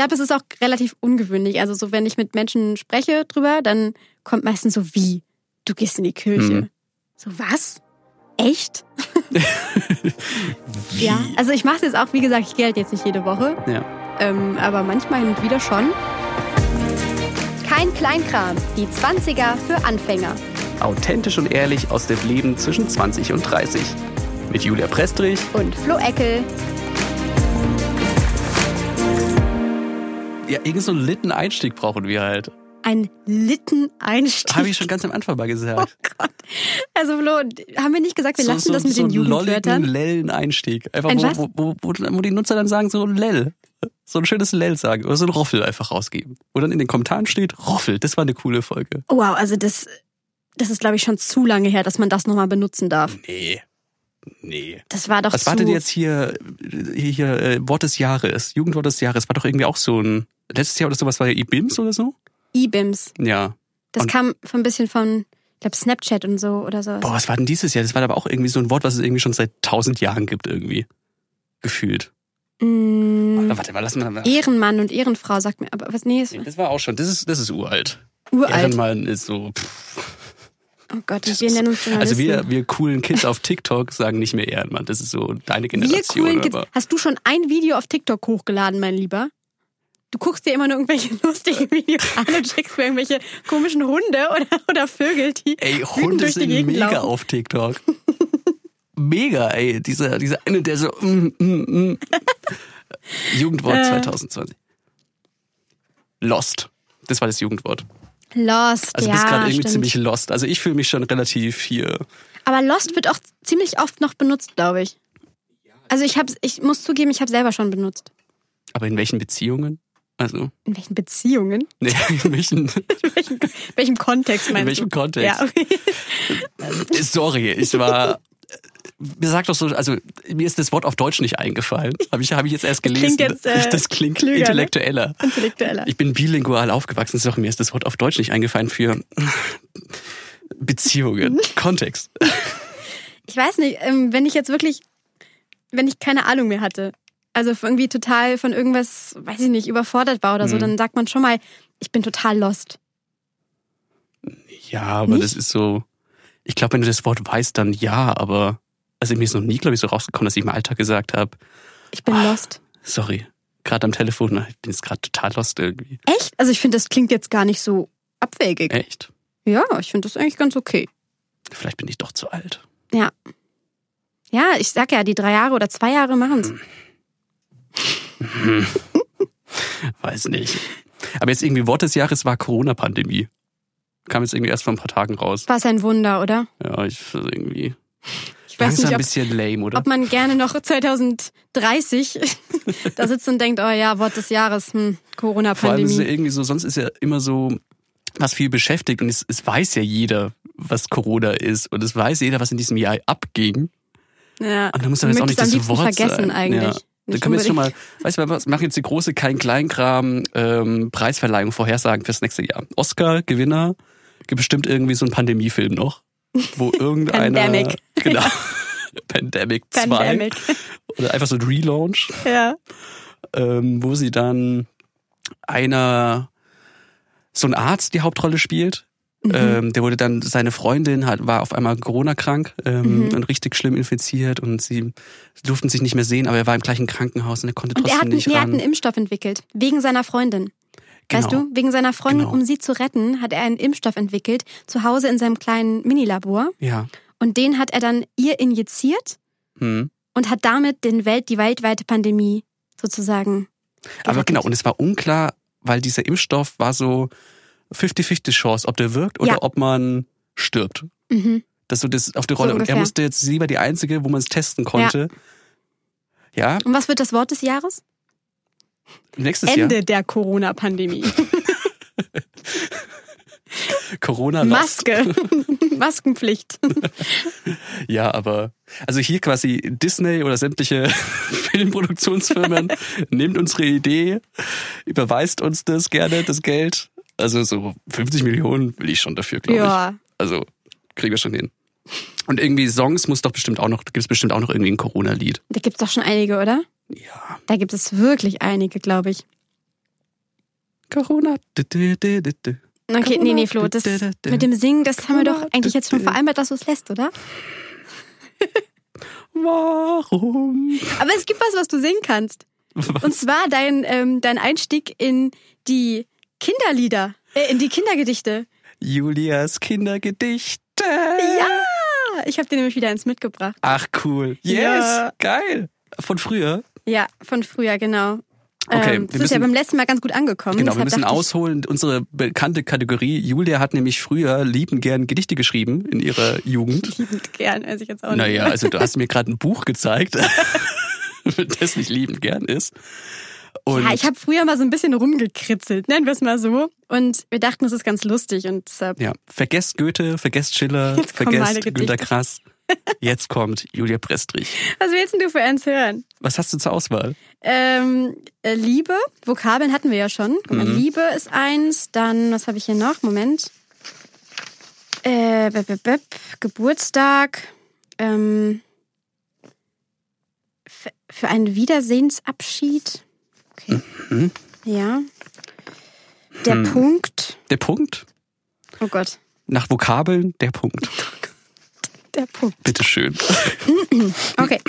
glaube, es ist auch relativ ungewöhnlich. Also so, wenn ich mit Menschen spreche drüber, dann kommt meistens so wie, du gehst in die Kirche. Hm. So, was? Echt? ja, also ich mache es jetzt auch, wie gesagt, ich gehe halt jetzt nicht jede Woche, Ja. ähm, aber manchmal hin und wieder schon. Kein Kleinkram. Die 20er für Anfänger. Authentisch und ehrlich aus dem Leben zwischen 20 und 30. Mit Julia Prestrich. Und Flo Eckel. Ja, irgend so einen litten Einstieg brauchen wir halt. Ein Litten-Einstieg. Habe ich schon ganz am Anfang mal Oh gesagt. Gott. Also Flo, haben wir nicht gesagt, wir lassen das mit so den Jugendwörtern? lolligen, lellen Einstieg. Einfach, Ein wo, wo, wo, wo, die Nutzer dann sagen, so lell. So ein schönes Lell sagen. Oder so ein Roffel einfach rausgeben. Wo dann in den Kommentaren steht, Roffel, das war eine coole Folge. Oh, wow, also das, das ist, glaube ich, schon zu lange her, dass man das nochmal benutzen darf. Nee. Nee. Das war doch Was war denn jetzt hier, hier, hier äh, Wort des Jahres, Jugendwort des Jahres? War doch irgendwie auch so ein, letztes Jahr oder sowas war ja IBIMS oder so? E-Bims. Ja. Das Und- kam von ein bisschen von, ich glaube, Snapchat und so oder so. Boah, was war denn dieses Jahr? Das war aber auch irgendwie so ein Wort, was es irgendwie schon seit tausend Jahren gibt irgendwie. Gefühlt. Mm, Warte mal, lass mal. Ehrenmann und Ehrenfrau sagt mir, aber was, nee, ist Nee, Das war auch schon, das ist, das ist uralt. uralt. Ehrenmann ist so, pff. Oh Gott, wir nennen uns Journalisten. Also wir, wir coolen Kids auf TikTok sagen nicht mehr Ehrenmann. Das ist so deine Wir Generation. coolen Kids. Hast du schon ein Video auf TikTok hochgeladen, mein Lieber? Du guckst dir immer nur irgendwelche lustigen Videos an und schickst mir irgendwelche komischen Hunde oder, oder Vögel, die Ey, Hunde durch die sind Gegend mega laufen. auf TikTok. mega, ey. Dieser, dieser eine, der so. Mm, mm, mm. Jugendwort Äh. 2020. Lost. Das war das Jugendwort. Lost, Also ja, du bist gerade irgendwie stimmt. ziemlich lost. Also ich fühle mich schon relativ hier. Aber Lost wird auch ziemlich oft noch benutzt, glaube ich. Also ich hab's, ich muss zugeben, ich habe selber schon benutzt. Aber in welchen Beziehungen? Also, In welchen Beziehungen? nee, in welchen, In welchem, welchem Kontext meinst in welchem du? Kontext? Ja, okay. Sorry, ich war. Mir sagt doch so, also mir ist das Wort auf Deutsch nicht eingefallen. Habe ich, hab ich jetzt erst Das gelesen. klingt jetzt, äh, das klingt klüger, ne? intellektueller. Intellektueller. Ich bin bilingual aufgewachsen, doch, mir ist das Wort auf Deutsch nicht eingefallen für Beziehungen, Kontext. Ich weiß nicht, ähm, wenn ich jetzt wirklich, wenn ich keine Ahnung mehr hatte, also irgendwie total von irgendwas, weiß ich nicht, überfordert war oder so, Mhm. dann sagt man schon mal, ich bin total lost. Ja, aber Nicht? das ist so. Ich glaube, wenn du das Wort weißt, dann ja, aber also mir ist noch nie, glaube ich, so rausgekommen, dass ich im Alltag gesagt habe, Ich bin Ah. lost. sorry, gerade am Telefon, ich bin jetzt gerade total lost irgendwie. Echt? Also ich finde, das klingt jetzt gar nicht so abwegig. Echt? Ja, ich finde das eigentlich ganz okay. Vielleicht bin ich doch zu alt. Ja. Ja, ich sag ja, die drei Jahre oder zwei Jahre machen's. Weiß nicht. Aber jetzt irgendwie Wort des Jahres war Corona-Pandemie. Kam jetzt irgendwie erst vor ein paar Tagen raus. War es ein Wunder, oder? Ja, ich irgendwie. Ich weiß nicht, ein ob, bisschen lame, oder? ob man gerne noch 2030 da sitzt und denkt, oh ja, Wort des Jahres, hm, Vor allem ist es ja Corona-Pandemie. irgendwie so, sonst ist ja immer so was viel beschäftigt und es, es weiß ja jeder, was Corona ist und es weiß jeder, was in diesem Jahr abging. Ja. Und da muss Ich jetzt auch nicht das Wort vergessen sein. eigentlich. Ja. Dann können wir jetzt schon mal, weißt du was, machen jetzt die große Kein Kleinkram ähm, Preisverleihung Vorhersagen fürs nächste Jahr. Oscar Gewinner gibt bestimmt irgendwie so einen Pandemiefilm noch, wo irgendeiner Pandemic. genau Pandemic 2 Pandemic. oder einfach so ein Relaunch, Ja. ähm, wo sie dann einer so ein Arzt die Hauptrolle spielt. Mhm. Ähm, der wurde dann, seine Freundin hat, war auf einmal Corona-krank ähm, Mhm. und richtig schlimm infiziert und sie durften sich nicht mehr sehen, aber er war im gleichen Krankenhaus und er konnte Und er trotzdem hat, einen, nicht nee, er hat ran. einen Impfstoff entwickelt. Wegen seiner Freundin. Weißt Genau. du? Wegen seiner Freundin, Genau. um sie zu retten, hat er einen Impfstoff entwickelt, zu Hause in seinem kleinen Minilabor. Ja. Und den hat er dann ihr injiziert Hm. und hat damit den Welt, die weltweite Pandemie sozusagen. Aber gerettet. genau, und es war unklar, weil dieser Impfstoff war so 50-50 Chance, ob der wirkt oder Ja. ob man stirbt. Mhm. Das so das auf die Rolle. und er musste jetzt, sie war die Einzige, wo man es testen konnte. Ja, Und was wird das Wort des Jahres? nächstes Ende Jahr. der Corona-Pandemie. Corona Maske. Maskenpflicht. Ja, aber also hier quasi Disney oder sämtliche Filmproduktionsfirmen nehmt unsere Idee, überweist uns das gerne, das Geld. Also so 50 Millionen will ich schon dafür, glaube ich. Ja. Also kriegen wir schon hin. Und irgendwie Songs muss doch bestimmt auch noch, gibt es bestimmt auch noch irgendwie ein Corona-Lied. Da gibt's doch schon einige, oder? Ja. Da gibt es wirklich einige, glaube ich. Corona. Okay, nee, nee, Flo, das mit dem Singen, das haben wir doch eigentlich jetzt schon vereinbart, dass du es lässt, oder? Warum? Aber es gibt was, was du singen kannst. Und zwar dein, ähm, dein Einstieg in die Kinderlieder, äh, in die Kindergedichte. Julias Kindergedichte. Ja! Ich habe dir nämlich wieder eins mitgebracht. Ach cool. Yes, Ja. geil. Von früher. Ja, von früher, genau. Okay, ähm, wir das ist ja müssen- beim letzten Mal ganz gut angekommen. Genau, wir müssen ausholen. Unsere bekannte Kategorie. Julia hat nämlich früher lieben gern Gedichte geschrieben in ihrer Jugend. Liebend gern, weiß ich jetzt auch Naja, nicht. also du hast mir gerade ein Buch gezeigt, das nicht liebend gern ist. Und ja, ich habe früher mal so ein bisschen rumgekritzelt, nennen wir es mal so. Und wir dachten, das ist ganz lustig und deshalb ja, vergesst Goethe, vergesst Schiller, vergesst. Günter Grass. Jetzt kommt Julia Prestrich. Was willst denn du für eins hören? Was hast du zur Auswahl? Ähm, äh, Liebe, Vokabeln hatten wir ja schon. Guck mal, Mhm. Liebe ist eins, dann, was habe ich hier noch? Moment. Äh, bep, bep, bep, Geburtstag. Ähm, für einen Wiedersehensabschied. Mhm. Ja. Der Hm. Punkt. Der Punkt? Oh Gott. Nach Vokabeln, der Punkt. Der Punkt. Bitteschön. Okay.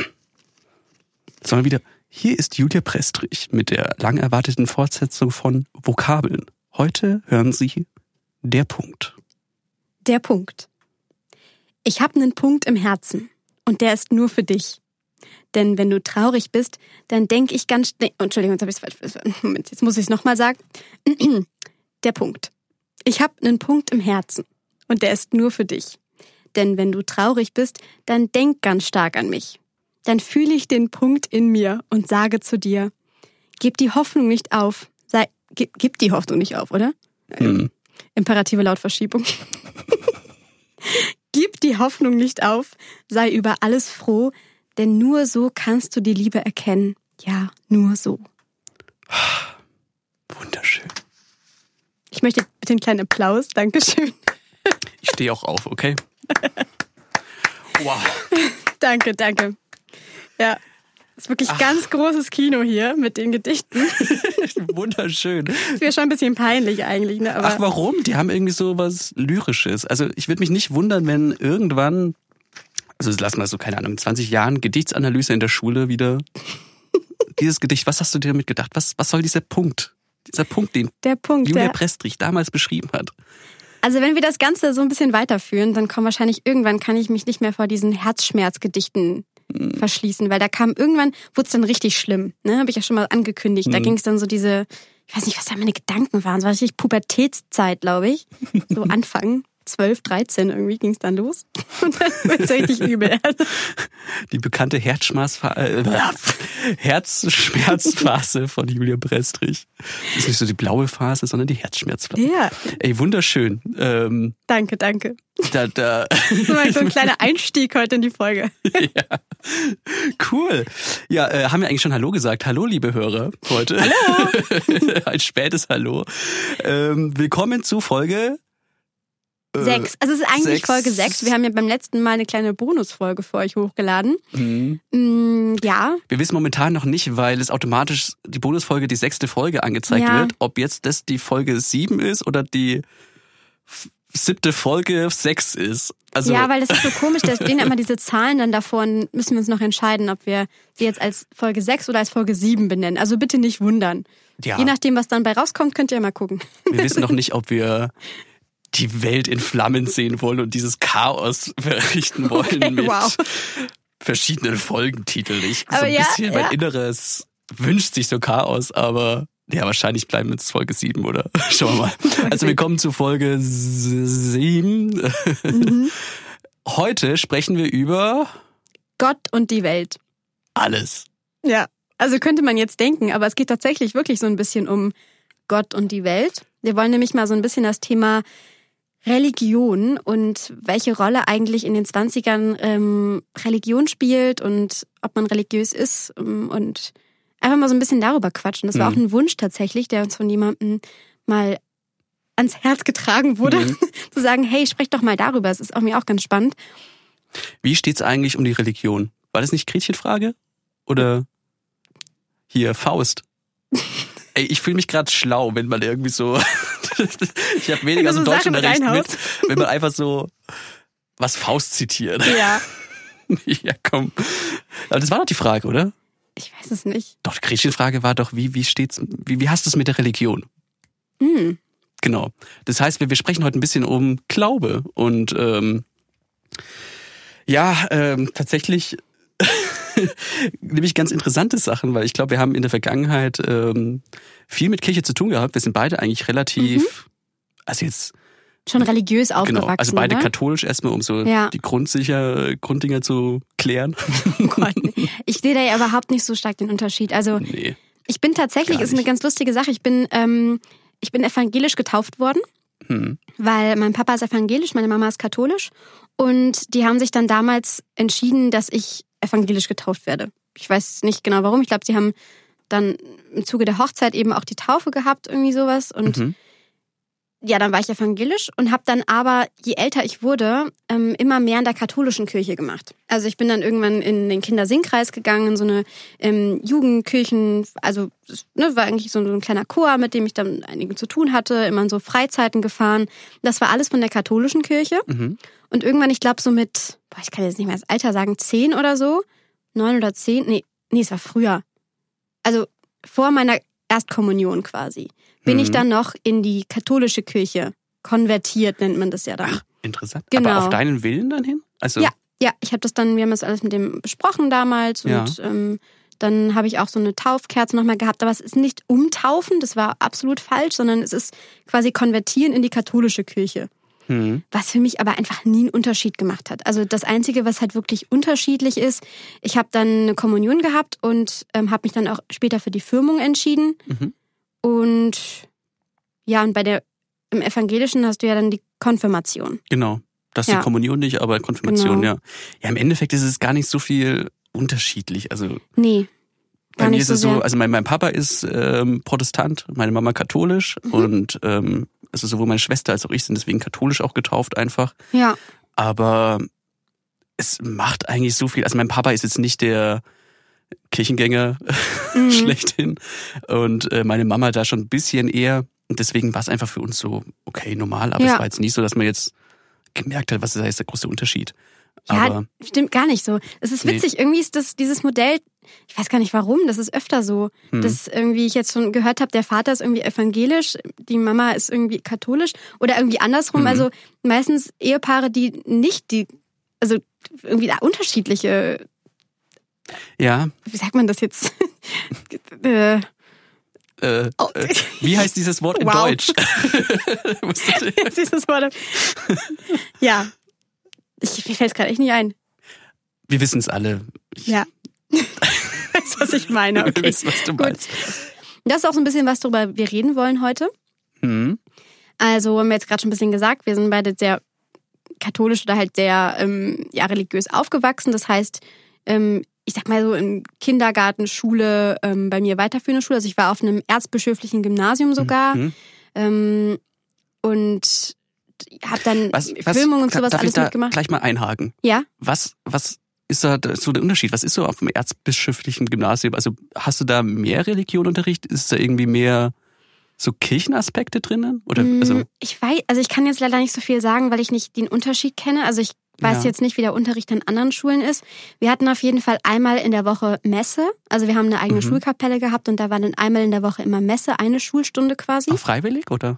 Sondern wieder, hier ist Julia Prestrich mit der lang erwarteten Fortsetzung von Vokabeln. Heute hören Sie der Punkt. Der Punkt. Ich habe einen Punkt im Herzen und der ist nur für dich. Denn wenn du traurig bist, dann denk ich ganz schnell. Entschuldigung, jetzt habe ich es falsch. Moment, jetzt muss ich es nochmal sagen. Der Punkt. Ich habe einen Punkt im Herzen und der ist nur für dich. Denn wenn du traurig bist, dann denk ganz stark an mich. Dann fühle ich den Punkt in mir und sage zu dir: Gib die Hoffnung nicht auf. Sei, gib, gib die Hoffnung nicht auf, oder? Hm. Imperative Lautverschiebung. Gib die Hoffnung nicht auf, sei über alles froh, denn nur so kannst du die Liebe erkennen. Ja, nur so. Wunderschön. Ich möchte bitte einen kleinen Applaus. Dankeschön. Ich stehe auch auf, okay? Wow. Danke, danke. Ja, ist wirklich ganz großes Kino hier mit den Gedichten. Wunderschön. Ist mir schon ein bisschen peinlich eigentlich, ne? Aber Ach, warum? Die haben irgendwie so was Lyrisches. Also ich würde mich nicht wundern, wenn irgendwann, also lass mal so, keine Ahnung, in 20 Jahren Gedichtsanalyse in der Schule wieder. Dieses Gedicht, was hast du dir damit gedacht? Was, was soll dieser Punkt? Dieser Punkt, den der Punkt, Julia der, Prestrich damals beschrieben hat. Also wenn wir das Ganze so ein bisschen weiterführen, dann kommen wahrscheinlich irgendwann kann ich mich nicht mehr vor diesen Herzschmerzgedichten Hm. verschließen, weil da kam irgendwann wurde es dann richtig schlimm. Ne, habe ich ja schon mal angekündigt. Da Mhm. ging es dann so diese, ich weiß nicht, was da meine Gedanken waren. Es war richtig Pubertätszeit, glaube ich. So Anfang 12, 13 irgendwie ging es dann los und dann wurde es richtig übel. Die bekannte Herzschmerzfa äh, Herzschmerzphase von Julia Prestrich. Das ist nicht so die blaue Phase, sondern die Herzschmerzphase. ja, Ey, wunderschön. Ähm, danke, danke. da, da, So mal so ein kleiner Einstieg heute in die Folge. ja. Cool. Ja, äh, haben wir eigentlich schon Hallo gesagt? Hallo, liebe Hörer, heute. Hallo. Ein spätes Hallo. Ähm, willkommen zu Folge Sechs. Also es ist eigentlich sechs. Folge sechs. Wir haben ja beim letzten Mal eine kleine Bonusfolge für euch hochgeladen. hm. Mm, ja, Wir wissen momentan noch nicht, weil es automatisch die Bonusfolge die sechste Folge angezeigt Ja. wird, ob jetzt das die Folge sieben ist oder die siebte Folge sechs ist. Also ja, weil das ist so komisch, da stehen immer diese Zahlen dann davor und müssen wir uns noch entscheiden, ob wir sie jetzt als Folge 6 oder als Folge 7 benennen. Also bitte nicht wundern. ja, Je nachdem, was dann bei rauskommt, könnt ihr mal gucken. wir wissen noch nicht, ob wir die Welt in Flammen sehen wollen und dieses Chaos verrichten wollen Okay, mit wow. verschiedenen Folgentiteln. Ich, so Aber ein ja, bisschen, ja. mein Inneres wünscht sich so Chaos, aber ja, wahrscheinlich bleiben wir jetzt Folge 7, oder? Schauen wir mal. Also wir kommen zu Folge 7. Mhm. Heute sprechen wir über Gott und die Welt. alles. Ja. Also könnte man jetzt denken, aber es geht tatsächlich wirklich so ein bisschen um Gott und die Welt. Wir wollen nämlich mal so ein bisschen das Thema Religion und welche Rolle eigentlich in den 20ern ähm, Religion spielt und ob man religiös ist ähm, und einfach mal so ein bisschen darüber quatschen. Das war Mhm. auch ein Wunsch tatsächlich, der uns von jemandem mal ans Herz getragen wurde, Mhm. zu sagen, hey, sprecht doch mal darüber. Es ist auch mir auch ganz spannend. Wie steht's eigentlich um die Religion? War das nicht Gretchenfrage? Oder hier Faust? Ey, ich fühle mich gerade schlau, wenn man irgendwie so. Ich habe weniger so du so Sachen Deutschunterricht mit, wenn man einfach so was Faust zitiert. Ja. ja, komm. Aber das war doch die Frage, oder? Ich weiß es nicht. Doch, die Gretchenfrage war doch, wie, wie steht's, wie, wie hast du es mit der Religion? Hm. Genau. Das heißt, wir, wir sprechen heute ein bisschen um Glaube und ähm, ja, ähm, tatsächlich nämlich ganz interessante Sachen, weil ich glaube, wir haben in der Vergangenheit ähm, viel mit Kirche zu tun gehabt. Wir sind beide eigentlich relativ, also jetzt Schon religiös aufgewachsen. genau, also beide ne? katholisch erstmal, um so Ja. die Grundsicher, Grunddinger zu klären. Oh Gott. Ich sehe da ja überhaupt nicht so stark den Unterschied. Also nee. ich bin tatsächlich, ist eine ganz lustige Sache. Ich bin, ähm, ich bin evangelisch getauft worden, Hm. weil mein Papa ist evangelisch, meine Mama ist katholisch. Und die haben sich dann damals entschieden, dass ich evangelisch getauft werde. Ich weiß nicht genau warum. Ich glaube, sie haben dann im Zuge der Hochzeit eben auch die Taufe gehabt, irgendwie sowas. Und Mhm. ja, dann war ich evangelisch und habe dann aber, je älter ich wurde, ähm, immer mehr in der katholischen Kirche gemacht. Also ich bin dann irgendwann in den Kindersingkreis gegangen, in so eine ähm, Jugendkirchen, also das, ne, war eigentlich so, so ein kleiner Chor, mit dem ich dann einigen zu tun hatte, immer in so Freizeiten gefahren. Das war alles von der katholischen Kirche. Mhm. Und irgendwann, ich glaube so mit, boah, ich kann jetzt nicht mehr das Alter sagen, zehn oder so, neun oder zehn, nee, nee, es war früher. Also vor meiner Erstkommunion quasi, bin Mhm. ich dann noch in die katholische Kirche konvertiert, nennt man das ja dann. Ach, interessant. Genau. Aber auf deinen Willen dann hin? Also, Ja, ja, ich habe das dann, wir haben das alles mit dem besprochen damals Ja. und ähm, dann habe ich auch so eine Taufkerze nochmal gehabt, aber es ist nicht umtaufen, das war absolut falsch, sondern es ist quasi konvertieren in die katholische Kirche. Hm. was für mich aber einfach nie einen Unterschied gemacht hat. Also das Einzige, was halt wirklich unterschiedlich ist, ich habe dann eine Kommunion gehabt und ähm, habe mich dann auch später für die Firmung entschieden. Mhm. Und ja, und bei der im Evangelischen hast du ja dann die Konfirmation. Genau. Das ist Ja. die Kommunion nicht, aber Konfirmation, Genau. ja. Ja, im Endeffekt ist es gar nicht so viel unterschiedlich. Also Nee. bei mir ist so es so, also mein, mein Papa ist ähm, Protestant, meine Mama katholisch Mhm. und ähm, also sowohl meine Schwester als auch ich sind deswegen katholisch auch getauft einfach. Ja. Aber es macht eigentlich so viel. Also mein Papa ist jetzt nicht der Kirchengänger Mhm. schlechthin und äh, meine Mama da schon ein bisschen eher. Und deswegen war es einfach für uns so, okay, normal, aber Ja. es war jetzt nicht so, dass man jetzt gemerkt hat, was ist da jetzt der große Unterschied. Ja, Aber stimmt gar nicht so. Es ist Nee. witzig, irgendwie ist das dieses Modell, ich weiß gar nicht warum, das ist öfter so, Hm. dass irgendwie ich jetzt schon gehört habe, der Vater ist irgendwie evangelisch, die Mama ist irgendwie katholisch oder irgendwie andersrum. Mhm. Also meistens Ehepaare, die nicht die, also irgendwie da unterschiedliche, ja, wie sagt man das jetzt? äh, äh, oh, äh, wie heißt dieses Wort in Wow. Deutsch? Dieses Wort. ja. Ich, mir fällt es gerade echt nicht ein. Wir wissen es alle. Ja. weißt du, was ich meine? Wir Okay. wissen, was du Gut. meinst. Das ist auch so ein bisschen was, darüber wir reden wollen heute. Hm. Also, haben wir jetzt gerade schon ein bisschen gesagt, wir sind beide sehr katholisch oder halt sehr ähm, ja, religiös aufgewachsen. Das heißt, ähm, ich sag mal so in Kindergarten, Schule, ähm, bei mir weiterführende Schule. Also ich war auf einem erzbischöflichen Gymnasium sogar. Mhm. Ähm, und habe dann Was, was, Filmung und sowas darf alles ich da mitgemacht. gleich mal einhaken? Ja, Was, was ist da so der Unterschied? Was ist so auf dem erzbischöflichen Gymnasium? Also hast du da mehr Religionunterricht? Ist da irgendwie mehr so Kirchenaspekte drinnen? Oder Mm, also ich weiß, also ich kann jetzt leider nicht so viel sagen, weil ich nicht den Unterschied kenne. Also ich weiß Ja. jetzt nicht, wie der Unterricht an anderen Schulen ist. Wir hatten auf jeden Fall einmal in der Woche Messe. Also wir haben eine eigene Mhm. Schulkapelle gehabt und da war dann einmal in der Woche immer Messe, eine Schulstunde quasi. auch freiwillig oder?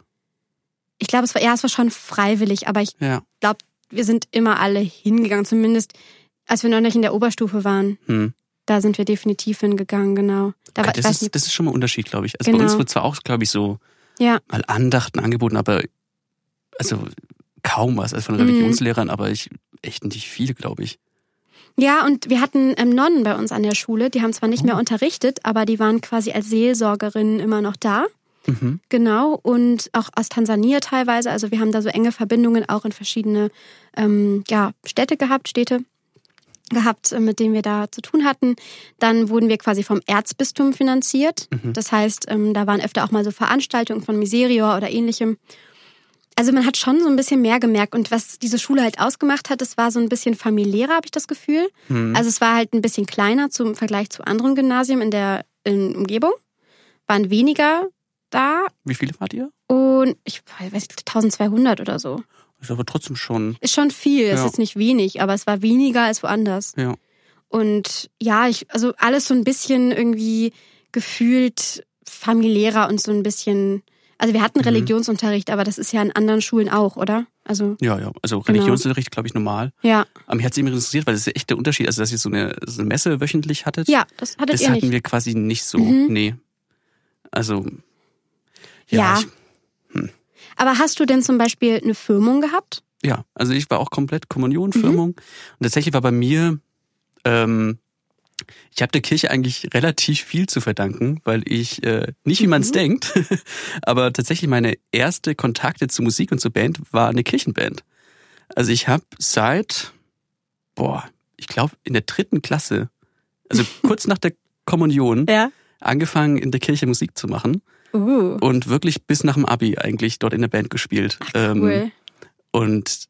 Ich glaube, es war ja, es war schon freiwillig, aber ich Ja. glaube, wir sind immer alle hingegangen. Zumindest als wir noch nicht in der Oberstufe waren, Hm. da sind wir definitiv hingegangen. Genau. Da war, das, ist, nicht. das ist schon mal ein Unterschied, glaube ich. Also Genau. bei uns wird zwar auch, glaube ich, so Ja. mal Andachten angeboten, aber also kaum was, also von Mhm. Religionslehrern, aber ich echt nicht viel, glaube ich. Ja, und wir hatten ähm, Nonnen bei uns an der Schule. Die haben zwar nicht Oh. mehr unterrichtet, aber die waren quasi als Seelsorgerinnen immer noch da. Mhm. Genau, und auch aus Tansania teilweise. Also wir haben da so enge Verbindungen auch in verschiedene ähm, ja, Städte gehabt, Städte gehabt, äh, mit denen wir da zu tun hatten. Dann wurden wir quasi vom Erzbistum finanziert. Mhm. Das heißt, ähm, da waren öfter auch mal so Veranstaltungen von Miserior oder ähnlichem. Also man hat schon so ein bisschen mehr gemerkt. Und was diese Schule halt ausgemacht hat, das war so ein bisschen familiärer, habe ich das Gefühl. Hm. Also es war halt ein bisschen kleiner zum Vergleich zu anderen Gymnasien in der in Umgebung. waren weniger da Wie viele wart ihr? und ich weiß nicht, 1200 oder so. Ist aber trotzdem schon. Ist schon viel, ist Ja. jetzt nicht wenig, aber es war weniger als woanders. Ja. Und ja, ich, also alles so ein bisschen irgendwie gefühlt familiärer und so ein bisschen. Also wir hatten Mhm. Religionsunterricht, aber das ist ja in anderen Schulen auch, oder? Also Ja, ja. Also Genau. Religionsunterricht, glaube ich, normal. ja, Aber mich hat es immer interessiert, weil das ist ja echt der Unterschied. Also, dass ihr so eine, so eine Messe wöchentlich hattet. ja, das hattet Das ihr hatten nicht. wir quasi nicht so. Mhm. Nee. Also. Ja. Ich, Aber hast du denn zum Beispiel eine Firmung gehabt? ja. Also ich war auch komplett Kommunionfirmung. Mhm. Und tatsächlich war bei mir, ähm, ich habe der Kirche eigentlich relativ viel zu verdanken, weil ich, äh, nicht wie man es Mhm. denkt, aber tatsächlich meine erste Kontakte zu Musik und zur Band war eine Kirchenband. Also ich habe seit, boah, ich glaube in der dritten Klasse, also kurz nach der Kommunion, Ja. angefangen in der Kirche Musik zu machen Uh, und wirklich bis nach dem Abi eigentlich dort in der Band gespielt. Ähm, cool. und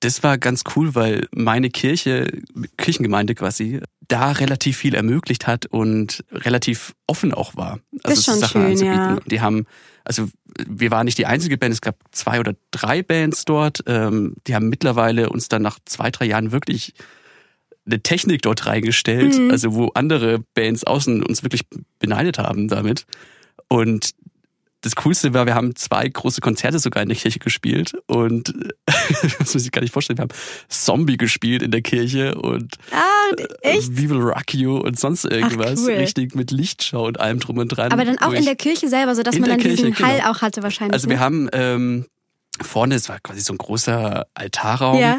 das war ganz cool, weil meine Kirche, Kirchengemeinde quasi, da relativ viel ermöglicht hat und relativ offen auch war. Also ist schon Sachen schön, anzubieten. ja. Die haben, also wir waren nicht die einzige Band, es gab zwei oder drei Bands dort. Ähm, die haben mittlerweile uns dann nach zwei, drei Jahren wirklich eine Technik dort reingestellt, Mhm. also wo andere Bands außen uns wirklich beneidet haben damit. Und das Coolste war, wir haben zwei große Konzerte sogar in der Kirche gespielt und das muss ich gar nicht vorstellen, wir haben Zombie gespielt in der Kirche und Ah, echt? We Will Rock You und sonst irgendwas. cool. Richtig mit Lichtschau und allem drum und dran. Aber dann auch in der Kirche selber, sodass man dann diesen Kirche, Hall genau. auch hatte wahrscheinlich. Also wir ne? haben ähm, vorne, es war quasi so ein großer Altarraum Ja.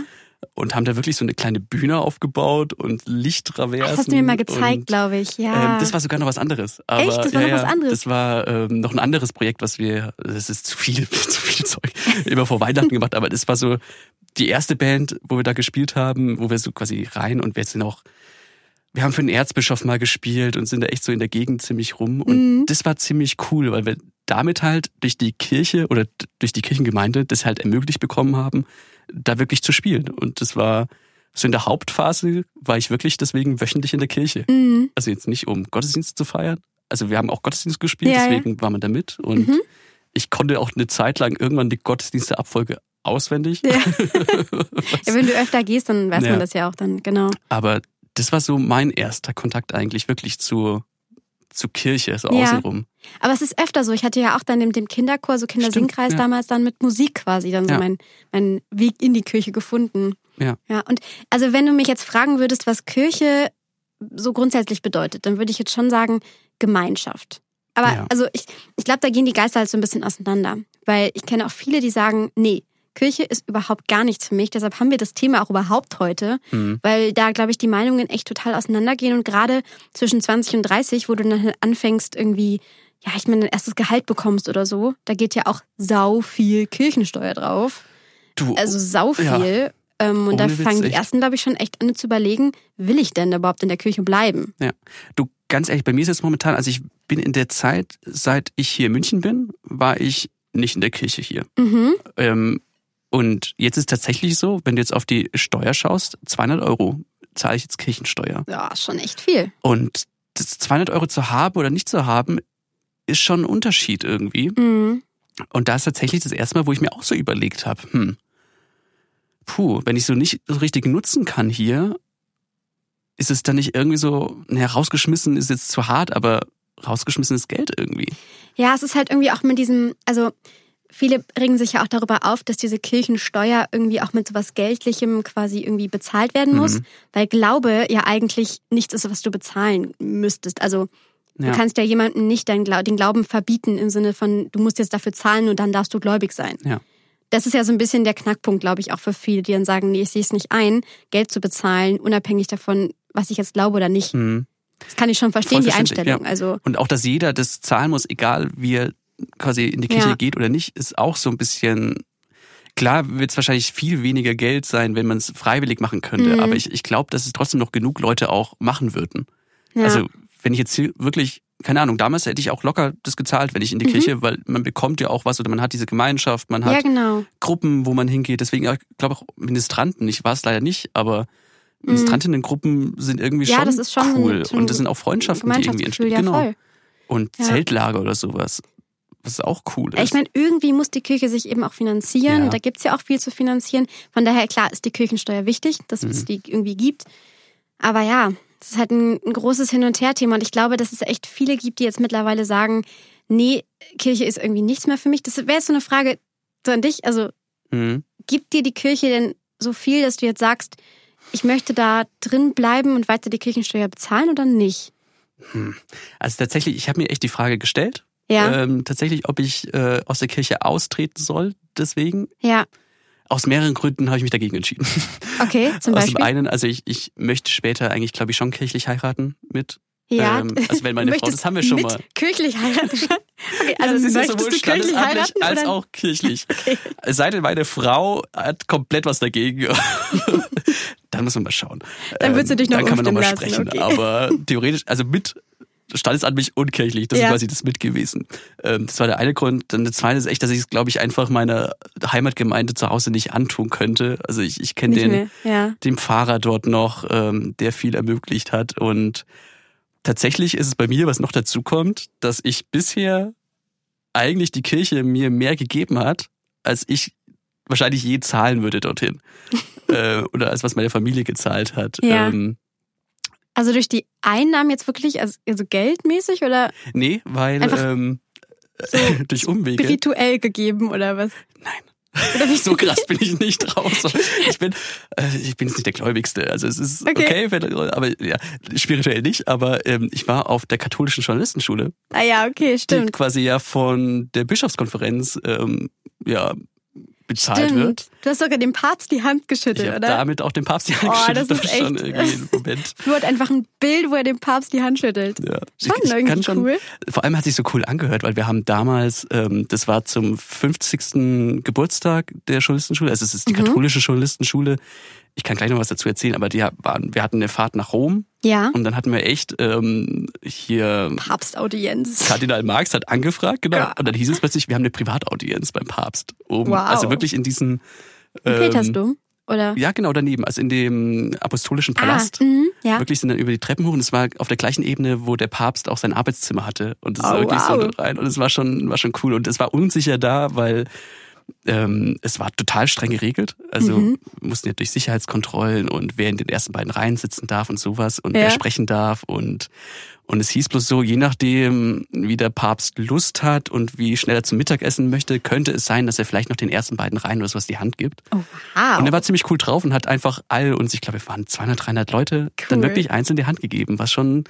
Und haben da wirklich so eine kleine Bühne aufgebaut und Lichttraversen. Das hast du mir mal gezeigt, glaube ich. Ja. Ähm, das war sogar noch was anderes. Aber, Echt? Das war ja, noch was anderes? Das war ähm, noch ein anderes Projekt, was wir, das ist zu viel, zu viel Zeug, immer vor Weihnachten gemacht, aber das war so die erste Band, wo wir da gespielt haben, wo wir so quasi rein und wir sind auch, wir haben für den Erzbischof mal gespielt und sind da echt so in der Gegend ziemlich rum und Mhm. das war ziemlich cool, weil wir damit halt durch die Kirche oder durch die Kirchengemeinde das halt ermöglicht bekommen haben, da wirklich zu spielen und das war so in der Hauptphase war ich wirklich deswegen wöchentlich in der Kirche. Mhm. Also jetzt nicht um Gottesdienst zu feiern. Also wir haben auch Gottesdienst gespielt, Ja, ja. deswegen war man da mit. Und Mhm. ich konnte auch eine Zeit lang irgendwann die Gottesdiensteabfolge auswendig. Ja. Ja, wenn du öfter gehst, dann weiß Ja. man das ja auch dann, genau. Aber das war so mein erster Kontakt eigentlich wirklich zu, zu Kirche, so Ja. außenrum. Aber es ist öfter so. Ich hatte ja auch dann mit dem Kinderchor, so Kindersingkreis ja. damals dann mit Musik quasi dann so Ja. meinen mein Weg in die Kirche gefunden. Ja. Ja. Und also wenn du mich jetzt fragen würdest, was Kirche so grundsätzlich bedeutet, dann würde ich jetzt schon sagen Gemeinschaft. Aber Ja. also ich, ich glaube, da gehen die Geister halt so ein bisschen auseinander. Weil ich kenne auch viele, die sagen, nee, Kirche ist überhaupt gar nichts für mich. Deshalb haben wir das Thema auch überhaupt heute, Mhm. weil da, glaube ich, die Meinungen echt total auseinandergehen. Und gerade zwischen 20 und 30, wo du dann anfängst, irgendwie, ja, ich meine, dein erstes Gehalt bekommst oder so, da geht ja auch sau viel Kirchensteuer drauf. Du, Also sau viel. Ja. Ähm, und da Ohne Witz, fangen die ersten, glaube ich, schon echt an zu überlegen, will ich denn überhaupt in der Kirche bleiben? Ja. Du, ganz ehrlich, bei mir ist es momentan, also ich bin in der Zeit, seit ich hier in München bin, war ich nicht in der Kirche hier. Mhm. Ähm, und jetzt ist tatsächlich so, wenn du jetzt auf die Steuer schaust, 200 Euro zahle ich jetzt Kirchensteuer. Ja, schon echt viel. Und das 200 Euro zu haben oder nicht zu haben, ist schon ein Unterschied irgendwie. Mhm. Und da ist tatsächlich das erste Mal, wo ich mir auch so überlegt habe, hm, puh, wenn ich so nicht so richtig nutzen kann hier, ist es dann nicht irgendwie so, naja, rausgeschmissen ist jetzt zu hart, aber rausgeschmissenes Geld irgendwie. Ja, es ist halt irgendwie auch mit diesem, also viele regen sich ja auch darüber auf, dass diese Kirchensteuer irgendwie auch mit sowas Geldlichem quasi irgendwie bezahlt werden muss, Mhm. weil Glaube ja eigentlich nichts ist, was du bezahlen müsstest. Also Ja. du kannst ja jemandem nicht dein den Glauben verbieten im Sinne von, du musst jetzt dafür zahlen und dann darfst du gläubig sein. Ja. Das ist ja so ein bisschen der Knackpunkt, glaube ich, auch für viele, die dann sagen, nee, ich sehe es nicht ein, Geld zu bezahlen, unabhängig davon, was ich jetzt glaube oder nicht. Hm. Das kann ich schon verstehen, die Einstellung. ja. Also Und auch, dass jeder das zahlen muss, egal wie er quasi in die Kirche Ja. geht oder nicht, ist auch so ein bisschen. Klar wird es wahrscheinlich viel weniger Geld sein, wenn man es freiwillig machen könnte, Mhm. aber ich, ich glaube, dass es trotzdem noch genug Leute auch machen würden. ja. Also, wenn ich jetzt hier wirklich, keine Ahnung, damals hätte ich auch locker das gezahlt, wenn ich in die Mhm. Kirche, weil man bekommt ja auch was oder man hat diese Gemeinschaft, man ja, hat genau. Gruppen, wo man hingeht. Deswegen, ich glaube auch Ministranten, ich war es leider nicht, aber Ministrantinnengruppen sind irgendwie Mhm. Ja, schon, schon cool. ein und das sind auch Freundschaften, die irgendwie entstehen. ja genau. voll. Und Ja. Zeltlager oder sowas. Was auch cool ist. Ich meine, irgendwie muss die Kirche sich eben auch finanzieren. Ja. Und da gibt's ja auch viel zu finanzieren. Von daher, klar, ist die Kirchensteuer wichtig, dass Mhm. es die irgendwie gibt. Aber ja, es ist halt ein, ein großes Hin- und Her-Thema. Und ich glaube, dass es echt viele gibt, die jetzt mittlerweile sagen, nee, Kirche ist irgendwie nichts mehr für mich. Das wäre jetzt so eine Frage so an dich. Also, Mhm. gibt dir die Kirche denn so viel, dass du jetzt sagst, ich möchte da drin bleiben und weiter die Kirchensteuer bezahlen oder nicht? Also tatsächlich, ich habe mir echt die Frage gestellt, Ja, ähm, tatsächlich, ob ich äh, aus der Kirche austreten soll. Deswegen, ja, aus mehreren Gründen habe ich mich dagegen entschieden. okay, zum aus Beispiel. dem einen, also ich, ich möchte später eigentlich, glaube ich, schon kirchlich heiraten mit. ja, ähm, also wenn meine Frau, das haben wir schon mal. kirchlich heiraten. Okay, also ist ja möchtest sowohl du kirchlich standesamtlich als oder? auch kirchlich. Es sei denn, meine Frau hat komplett was dagegen. dann muss man mal schauen. Dann würdest du dich noch Dann kann man noch mal umstimmen lassen, sprechen. okay. Aber theoretisch, also mit standesamtlich und kirchlich, das Ja. ist quasi das mit gewesen. Ähm, das war der eine Grund. Dann der zweite ist echt, dass ich es, glaube ich, einfach meiner Heimatgemeinde zu Hause nicht antun könnte. Also ich, ich kenne den, ja. den Pfarrer dort noch, ähm, der viel ermöglicht hat. Und tatsächlich ist es bei mir, was noch dazu kommt, dass ich bisher eigentlich die Kirche mir mehr gegeben hat, als ich wahrscheinlich je zahlen würde dorthin. äh, oder als was meine Familie gezahlt hat. Ja. Ähm, Also durch die Einnahmen jetzt wirklich, also, also geldmäßig oder nee, weil ähm, durch Umwege. spirituell gegeben oder was? Nein. Oder wie so krass bin ich nicht drauf. So, Ich bin, äh, ich bin jetzt nicht der Gläubigste. Also es ist okay, Okay. aber ja, spirituell nicht. Aber ähm, ich war auf der katholischen Journalistenschule, Ah ja, okay, die stimmt. quasi ja von der Bischofskonferenz ähm, ja bezahlt wird. Stimmt. Du hast sogar dem Papst die Hand Ich geschüttelt, habe oder? damit auch dem Papst die Hand Oh, geschüttelt. das ist war schon echt- irgendwie ein Moment. Nur hat einfach ein Bild, wo er dem Papst die Hand schüttelt. Ja. Schon Ich- ich irgendwie schon- cool. Vor allem hat sich so cool angehört, weil wir haben damals, ähm, das war zum 50. Geburtstag der Journalistenschule, also es ist die Mhm. katholische Journalistenschule. Ich kann gleich noch was dazu erzählen, aber die waren, wir hatten eine Fahrt nach Rom Ja. und dann hatten wir echt ähm, hier Papstaudienz. Kardinal Marx hat angefragt, genau. Ja. Und dann hieß es plötzlich, wir haben eine Privataudienz beim Papst. Oben. Wow. Also wirklich in diesen Im ähm, Petersdom? Oder? Ja, genau daneben, also in dem apostolischen Palast. Ah, mhm, ja. Wirklich sind dann über die Treppen hoch und es war auf der gleichen Ebene, wo der Papst auch sein Arbeitszimmer hatte. Und es Oh, war wirklich wow. so rein und es war schon, war schon cool. Und es war unsicher da, weil ähm, es war total streng geregelt. Also Mhm. wir mussten ja durch Sicherheitskontrollen und wer in den ersten beiden Reihen sitzen darf und sowas und Ja. wer sprechen darf und und es hieß bloß so, je nachdem, wie der Papst Lust hat und wie schnell er zum Mittagessen möchte, könnte es sein, dass er vielleicht noch den ersten beiden Reihen oder sowas die Hand gibt. Oh, wow. Und er war ziemlich cool drauf und hat einfach all uns, ich glaube, wir waren 200, 300 Leute, dann Cool. wirklich einzeln die Hand gegeben, was schon,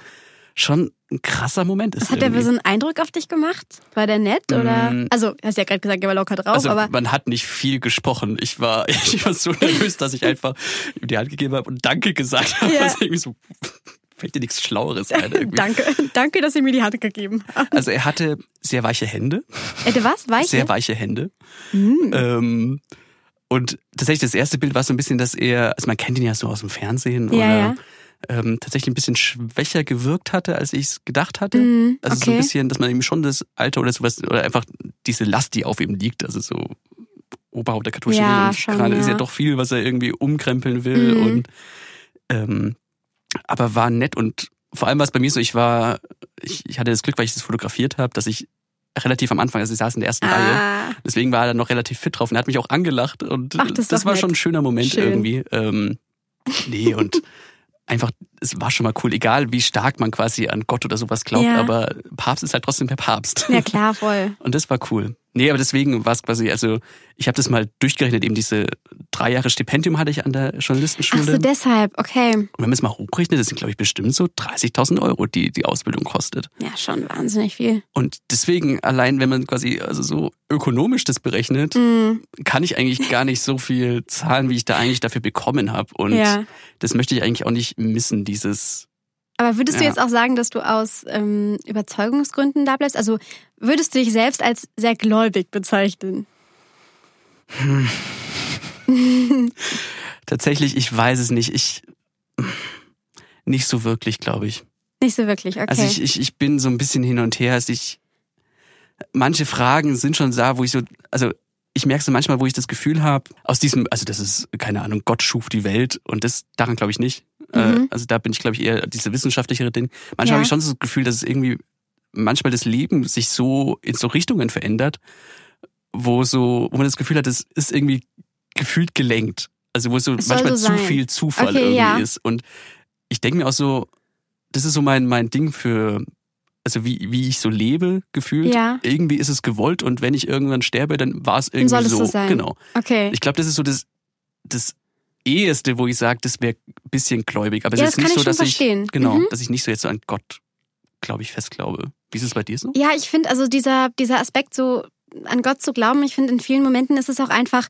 schon ein krasser Moment ist. Hat irgendwie. so einen Eindruck auf dich gemacht? War der nett oder? Mm. Also, hast ja gerade gesagt, er war locker drauf, also aber man hat nicht viel gesprochen. Ich war, ich war so nervös, dass ich einfach ihm die Hand gegeben habe und Danke gesagt habe. Ja. Also irgendwie so, fällt dir nichts Schlaueres ein. Irgendwie. danke, danke, dass ihr mir die Hand gegeben habt. Also er hatte sehr weiche Hände, Hätte was? Weiche? sehr weiche Hände. Mm. Ähm, und tatsächlich das erste Bild war so ein bisschen, dass er, also man kennt ihn ja so aus dem Fernsehen, Ja, oder ja. Ähm, tatsächlich ein bisschen schwächer gewirkt hatte, als ich es gedacht hatte. Mm, also so ein bisschen, dass man ihm schon das Alter oder sowas, oder einfach diese Last, die auf ihm liegt, also so Oberhaupt der katholischen Ja, schon, gerade ist ja ja. doch viel, was er irgendwie umkrempeln will Mhm. und ähm, aber war nett und vor allem war es bei mir so, ich war, ich, ich hatte das Glück, weil ich das fotografiert habe, dass ich relativ am Anfang, also ich saß in der ersten Reihe, Ah, Deswegen war er dann noch relativ fit drauf und er hat mich auch angelacht und Ach, das das, war nett. schon ein schöner Moment Schön. irgendwie. Ähm, nee, und einfach, es war schon mal cool, egal wie stark man quasi an Gott oder sowas glaubt, Ja. aber Papst ist halt trotzdem der Papst. ja klar, voll. Und das war cool. Nee, aber deswegen war es quasi, also ich habe das mal durchgerechnet, eben diese drei Jahre Stipendium hatte ich an der Ach Journalistenschule. so, deshalb, okay. und wenn man es mal hochrechnet, das sind glaube ich bestimmt so 30.000 Euro, die die Ausbildung kostet. Ja, schon wahnsinnig viel. Und deswegen, allein wenn man quasi also so ökonomisch das berechnet, Mm, kann ich eigentlich gar nicht so viel zahlen, wie ich da eigentlich dafür bekommen habe. Und ja. das möchte ich eigentlich auch nicht missen, dieses. Aber würdest du Ja. jetzt auch sagen, dass du aus ähm, Überzeugungsgründen da bleibst? Also würdest du dich selbst als sehr gläubig bezeichnen? Tatsächlich, ich weiß es nicht. Ich nicht so wirklich, glaube ich. Nicht so wirklich, okay. Also ich, ich, ich bin so ein bisschen hin und her. Also ich, manche Fragen sind schon da, wo ich so, also ich merke so manchmal, wo ich das Gefühl habe, aus diesem, also das ist, keine Ahnung, Gott schuf die Welt und das, daran glaube ich nicht. Äh, Mhm. Also da bin ich, glaube ich, eher diese wissenschaftlichere Ding. Manchmal Ja. habe ich schon so das Gefühl, dass es irgendwie manchmal das Leben sich so in so Richtungen verändert, wo so, wo man das Gefühl hat, es ist irgendwie gefühlt gelenkt. Also wo so Es soll manchmal so zu viel Zufall Okay, irgendwie ja. ist. Und ich denke mir auch so, das ist so mein, mein Ding für, also wie, wie ich so lebe, gefühlt. Ja. Irgendwie ist es gewollt und wenn ich irgendwann sterbe, dann war es irgendwie soll es so. so sein. Genau. Okay. Ich glaube, das ist so das, das eheste, wo ich sage, das wäre ein bisschen gläubig. Aber es Ja, ist nicht ich so, dass ich, verstehen. genau, Mhm. dass ich nicht so jetzt so an Gott, glaube ich, festglaube. Wie ist es bei dir so? Ja, ich finde also dieser, dieser Aspekt so an Gott zu glauben, ich finde in vielen Momenten ist es auch einfach,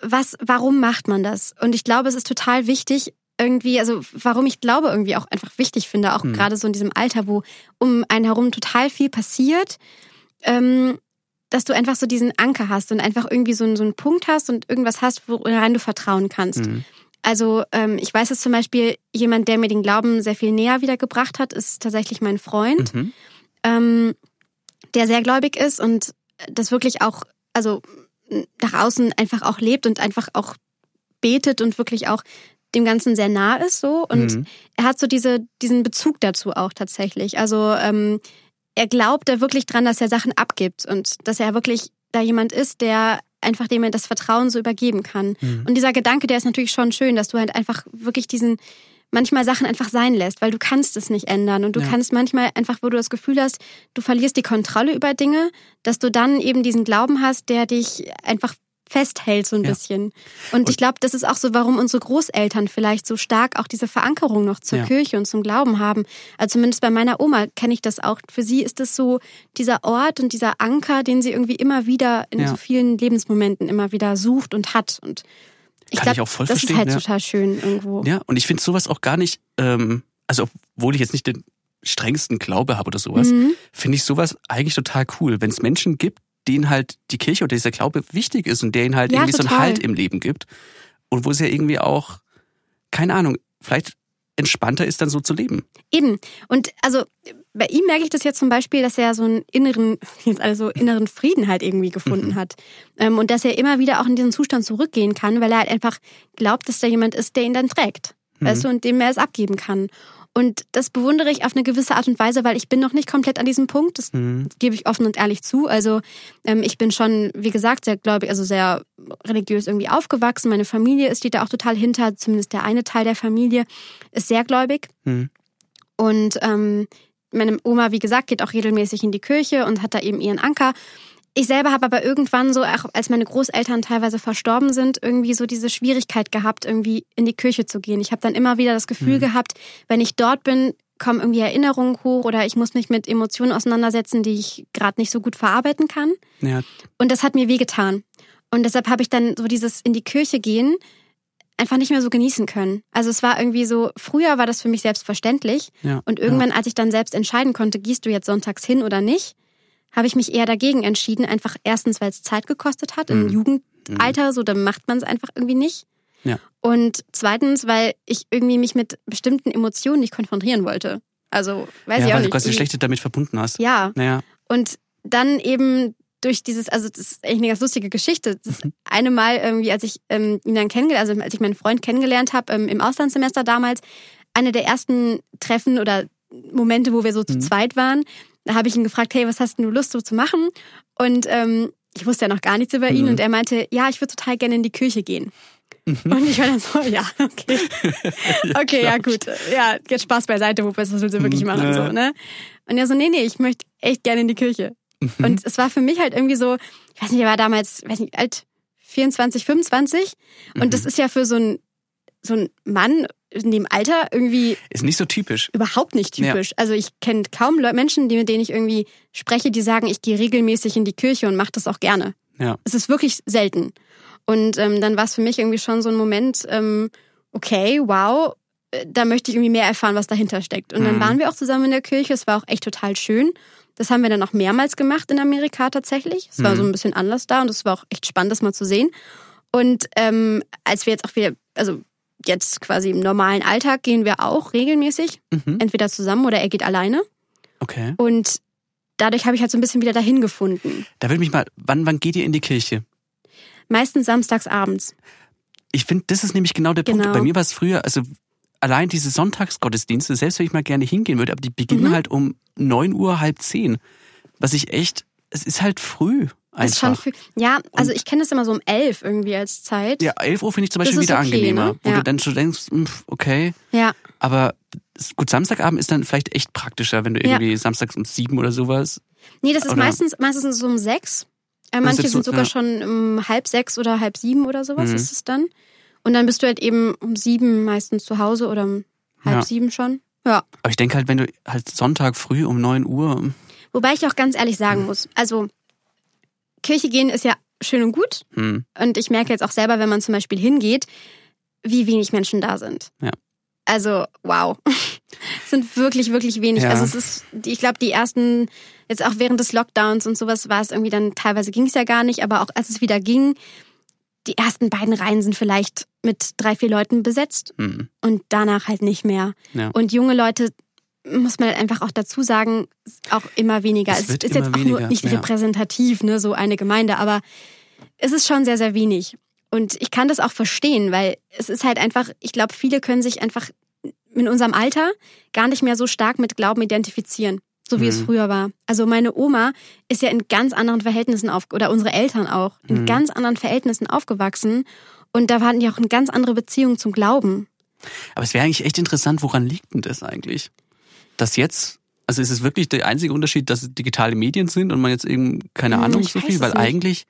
was, warum macht man das? Und ich glaube, es ist total wichtig, irgendwie, also warum ich glaube irgendwie auch einfach wichtig finde, auch Hm. gerade so in diesem Alter, wo um einen herum total viel passiert, ähm, dass du einfach so diesen Anker hast und einfach irgendwie so, einen- so einen Punkt hast und irgendwas hast, woran du vertrauen kannst. Mhm. Also ähm, ich weiß, dass zum Beispiel jemand, der mir den Glauben sehr viel näher wiedergebracht hat, ist tatsächlich mein Freund Mhm. ähm, der sehr gläubig ist und das wirklich auch, also nach außen einfach auch lebt und einfach auch betet und wirklich auch dem Ganzen sehr nah ist so und Mhm. er hat so diese diesen Bezug dazu auch tatsächlich. Also ähm, er glaubt da wirklich dran, dass er Sachen abgibt und dass er wirklich da jemand ist, der einfach dem er das Vertrauen so übergeben kann. Mhm. Und dieser Gedanke, der ist natürlich schon schön, dass du halt einfach wirklich diesen manchmal Sachen einfach sein lässt, weil du kannst es nicht ändern und du Ja. kannst manchmal einfach, wo du das Gefühl hast, du verlierst die Kontrolle über Dinge, dass du dann eben diesen Glauben hast, der dich einfach festhält so ein Ja. bisschen. Und, ich glaube, das ist auch so, warum unsere Großeltern vielleicht so stark auch diese Verankerung noch zur Ja. Kirche und zum Glauben haben. Also zumindest bei meiner Oma kenne ich das auch. Für sie ist es so dieser Ort und dieser Anker, den sie irgendwie immer wieder in Ja. so vielen Lebensmomenten immer wieder sucht und hat. Und ich glaube, das verstehen, ist halt total schön irgendwo. Ja, und ich finde sowas auch gar nicht, ähm, also obwohl ich jetzt nicht den strengsten Glaube habe oder sowas, Mhm. finde ich sowas eigentlich total cool, wenn es Menschen gibt, denen halt die Kirche oder dieser Glaube wichtig ist und der ihnen halt Ja, irgendwie so einen total. Halt im Leben gibt und wo es ja irgendwie auch, keine Ahnung, vielleicht entspannter ist, dann so zu leben. Eben. Und also bei ihm merke ich das jetzt zum Beispiel, dass er so einen inneren, jetzt also inneren Frieden halt irgendwie gefunden Mhm. hat. Ähm, und dass er immer wieder auch in diesen Zustand zurückgehen kann, weil er halt einfach glaubt, dass da jemand ist, der ihn dann trägt. Mhm. Weißt du, und dem er es abgeben kann. Und das bewundere ich auf eine gewisse Art und Weise, weil ich bin noch nicht komplett an diesem Punkt. Das Mhm. gebe ich offen und ehrlich zu. Also ähm, ich bin schon, wie gesagt, sehr gläubig, also sehr religiös irgendwie aufgewachsen. Meine Familie ist die da auch total hinter. Zumindest der eine Teil der Familie ist sehr gläubig. Mhm. Und ähm, meine Oma, wie gesagt, geht auch regelmäßig in die Kirche und hat da eben ihren Anker. Ich selber habe aber irgendwann so, auch als meine Großeltern teilweise verstorben sind, irgendwie so diese Schwierigkeit gehabt, irgendwie in die Kirche zu gehen. Ich habe dann immer wieder das Gefühl Mhm. gehabt, wenn ich dort bin, kommen irgendwie Erinnerungen hoch oder ich muss mich mit Emotionen auseinandersetzen, die ich gerade nicht so gut verarbeiten kann. Ja, Und das hat mir wehgetan. Und deshalb habe ich dann so dieses in die Kirche gehen einfach nicht mehr so genießen können. Also es war irgendwie so, früher war das für mich selbstverständlich. ja. Und irgendwann, als ich dann selbst entscheiden konnte, gehst du jetzt sonntags hin oder nicht, habe ich mich eher dagegen entschieden. Einfach erstens, weil es Zeit gekostet hat. Im Mhm. Jugendalter, so, dann macht man es einfach irgendwie nicht. Ja. Und zweitens, weil ich irgendwie mich mit bestimmten Emotionen nicht konfrontieren wollte. Also, weiß ja, ich auch weil du nicht. quasi irgendwie- schlechte damit verbunden hast. Ja, Naja, und dann eben durch dieses, also das ist eigentlich eine ganz lustige Geschichte. Das Mhm. eine Mal irgendwie, als ich ähm, ihn dann kennengelernt, also als ich meinen Freund kennengelernt habe ähm, im Auslandssemester damals, eine der ersten Treffen oder Momente, wo wir so zu Mhm. zweit waren, da habe ich ihn gefragt, hey, was hast denn du Lust so zu machen? Und ähm, ich wusste ja noch gar nichts über ihn Mhm. und er meinte, ja, ich würde total gerne in die Kirche gehen. Und ich war dann so, ja, okay. okay, ja, gut. Ja, jetzt Spaß beiseite, wo was willst du wirklich Mhm, machen? So, ne? Und er so, nee, nee, ich möchte echt gerne in die Kirche. Mhm. Und es war für mich halt irgendwie so, ich weiß nicht, er war damals, weiß nicht, alt, 24, 25. Und Mhm. das ist ja für so ein, so ein Mann in dem Alter irgendwie ist nicht so typisch. überhaupt nicht Ja. typisch. Also ich kenne kaum Leute, Menschen, die, mit denen ich irgendwie spreche, die sagen, ich gehe regelmäßig in die Kirche und mache das auch gerne. Ja. Es ist wirklich selten. Und ähm, dann war es für mich irgendwie schon so ein Moment, ähm, okay, wow, äh, da möchte ich irgendwie mehr erfahren, was dahinter steckt. Und dann Mhm. waren wir auch zusammen in der Kirche. Es war auch echt total schön. Das haben wir dann auch mehrmals gemacht in Amerika tatsächlich. Es war Mhm. so ein bisschen Anlass da und es war auch echt spannend, das mal zu sehen. Und ähm, als wir jetzt auch wieder, also jetzt quasi im normalen Alltag gehen wir auch regelmäßig, Mhm. entweder zusammen oder er geht alleine. Okay. Und dadurch habe ich halt so ein bisschen wieder dahin gefunden. Da würde mich mal, wann, wann geht ihr in die Kirche? Meistens samstags abends. Ich finde, das ist nämlich genau der Genau. Punkt. Bei mir war es früher, also allein diese Sonntagsgottesdienste, selbst wenn ich mal gerne hingehen würde, aber die beginnen Mhm. halt um neun Uhr, halb zehn. Was ich echt, es ist halt früh einfach. Früh. Ja, also ich kenne das immer so um elf irgendwie als Zeit. ja, 11 Uhr finde ich zum Beispiel wieder okay, angenehmer, ne? wo Ja. du dann schon denkst, hm, okay, Ja. aber gut, Samstagabend ist dann vielleicht echt praktischer, wenn du Ja. irgendwie samstags um sieben oder sowas. Nee, das ist Oder- meistens, meistens so um sechs. Äh, manche ist so- sind sogar ja. schon um halb sechs oder halb sieben oder sowas Mhm. ist es dann. Und dann bist du halt eben um sieben meistens zu Hause oder um halb Ja. sieben schon. Ja. Aber ich denke halt, wenn du halt Sonntag früh um neun Uhr, Wobei ich auch ganz ehrlich sagen Mhm. muss, also Kirche gehen ist ja schön und gut. hm, Und ich merke jetzt auch selber, wenn man zum Beispiel hingeht, wie wenig Menschen da sind. Ja. Also, wow. Es sind wirklich, wirklich wenig. Ja. Also es ist, ich glaube, die ersten, jetzt auch während des Lockdowns und sowas war es irgendwie dann, teilweise ging es ja gar nicht, aber auch als es wieder ging, die ersten beiden Reihen sind vielleicht mit drei, vier Leuten besetzt hm, und danach halt nicht mehr. Ja. Und junge Leute, muss man halt einfach auch dazu sagen, auch immer weniger. Es Es, ist jetzt auch nur weniger, nicht ja. repräsentativ, ne, so eine Gemeinde, aber es ist schon sehr, sehr wenig. Und ich kann das auch verstehen, weil es ist halt einfach, ich glaube, viele können sich einfach in unserem Alter gar nicht mehr so stark mit Glauben identifizieren, so wie es Mhm. früher war. Also meine Oma ist ja in ganz anderen Verhältnissen auf, oder unsere Eltern auch, in Mhm. ganz anderen Verhältnissen aufgewachsen. Und da hatten die auch eine ganz andere Beziehung zum Glauben. Aber es wäre eigentlich echt interessant, woran liegt denn das eigentlich? Dass jetzt, also ist es wirklich der einzige Unterschied, dass es digitale Medien sind und man jetzt eben, keine Hm, Ahnung, so viel, weil eigentlich,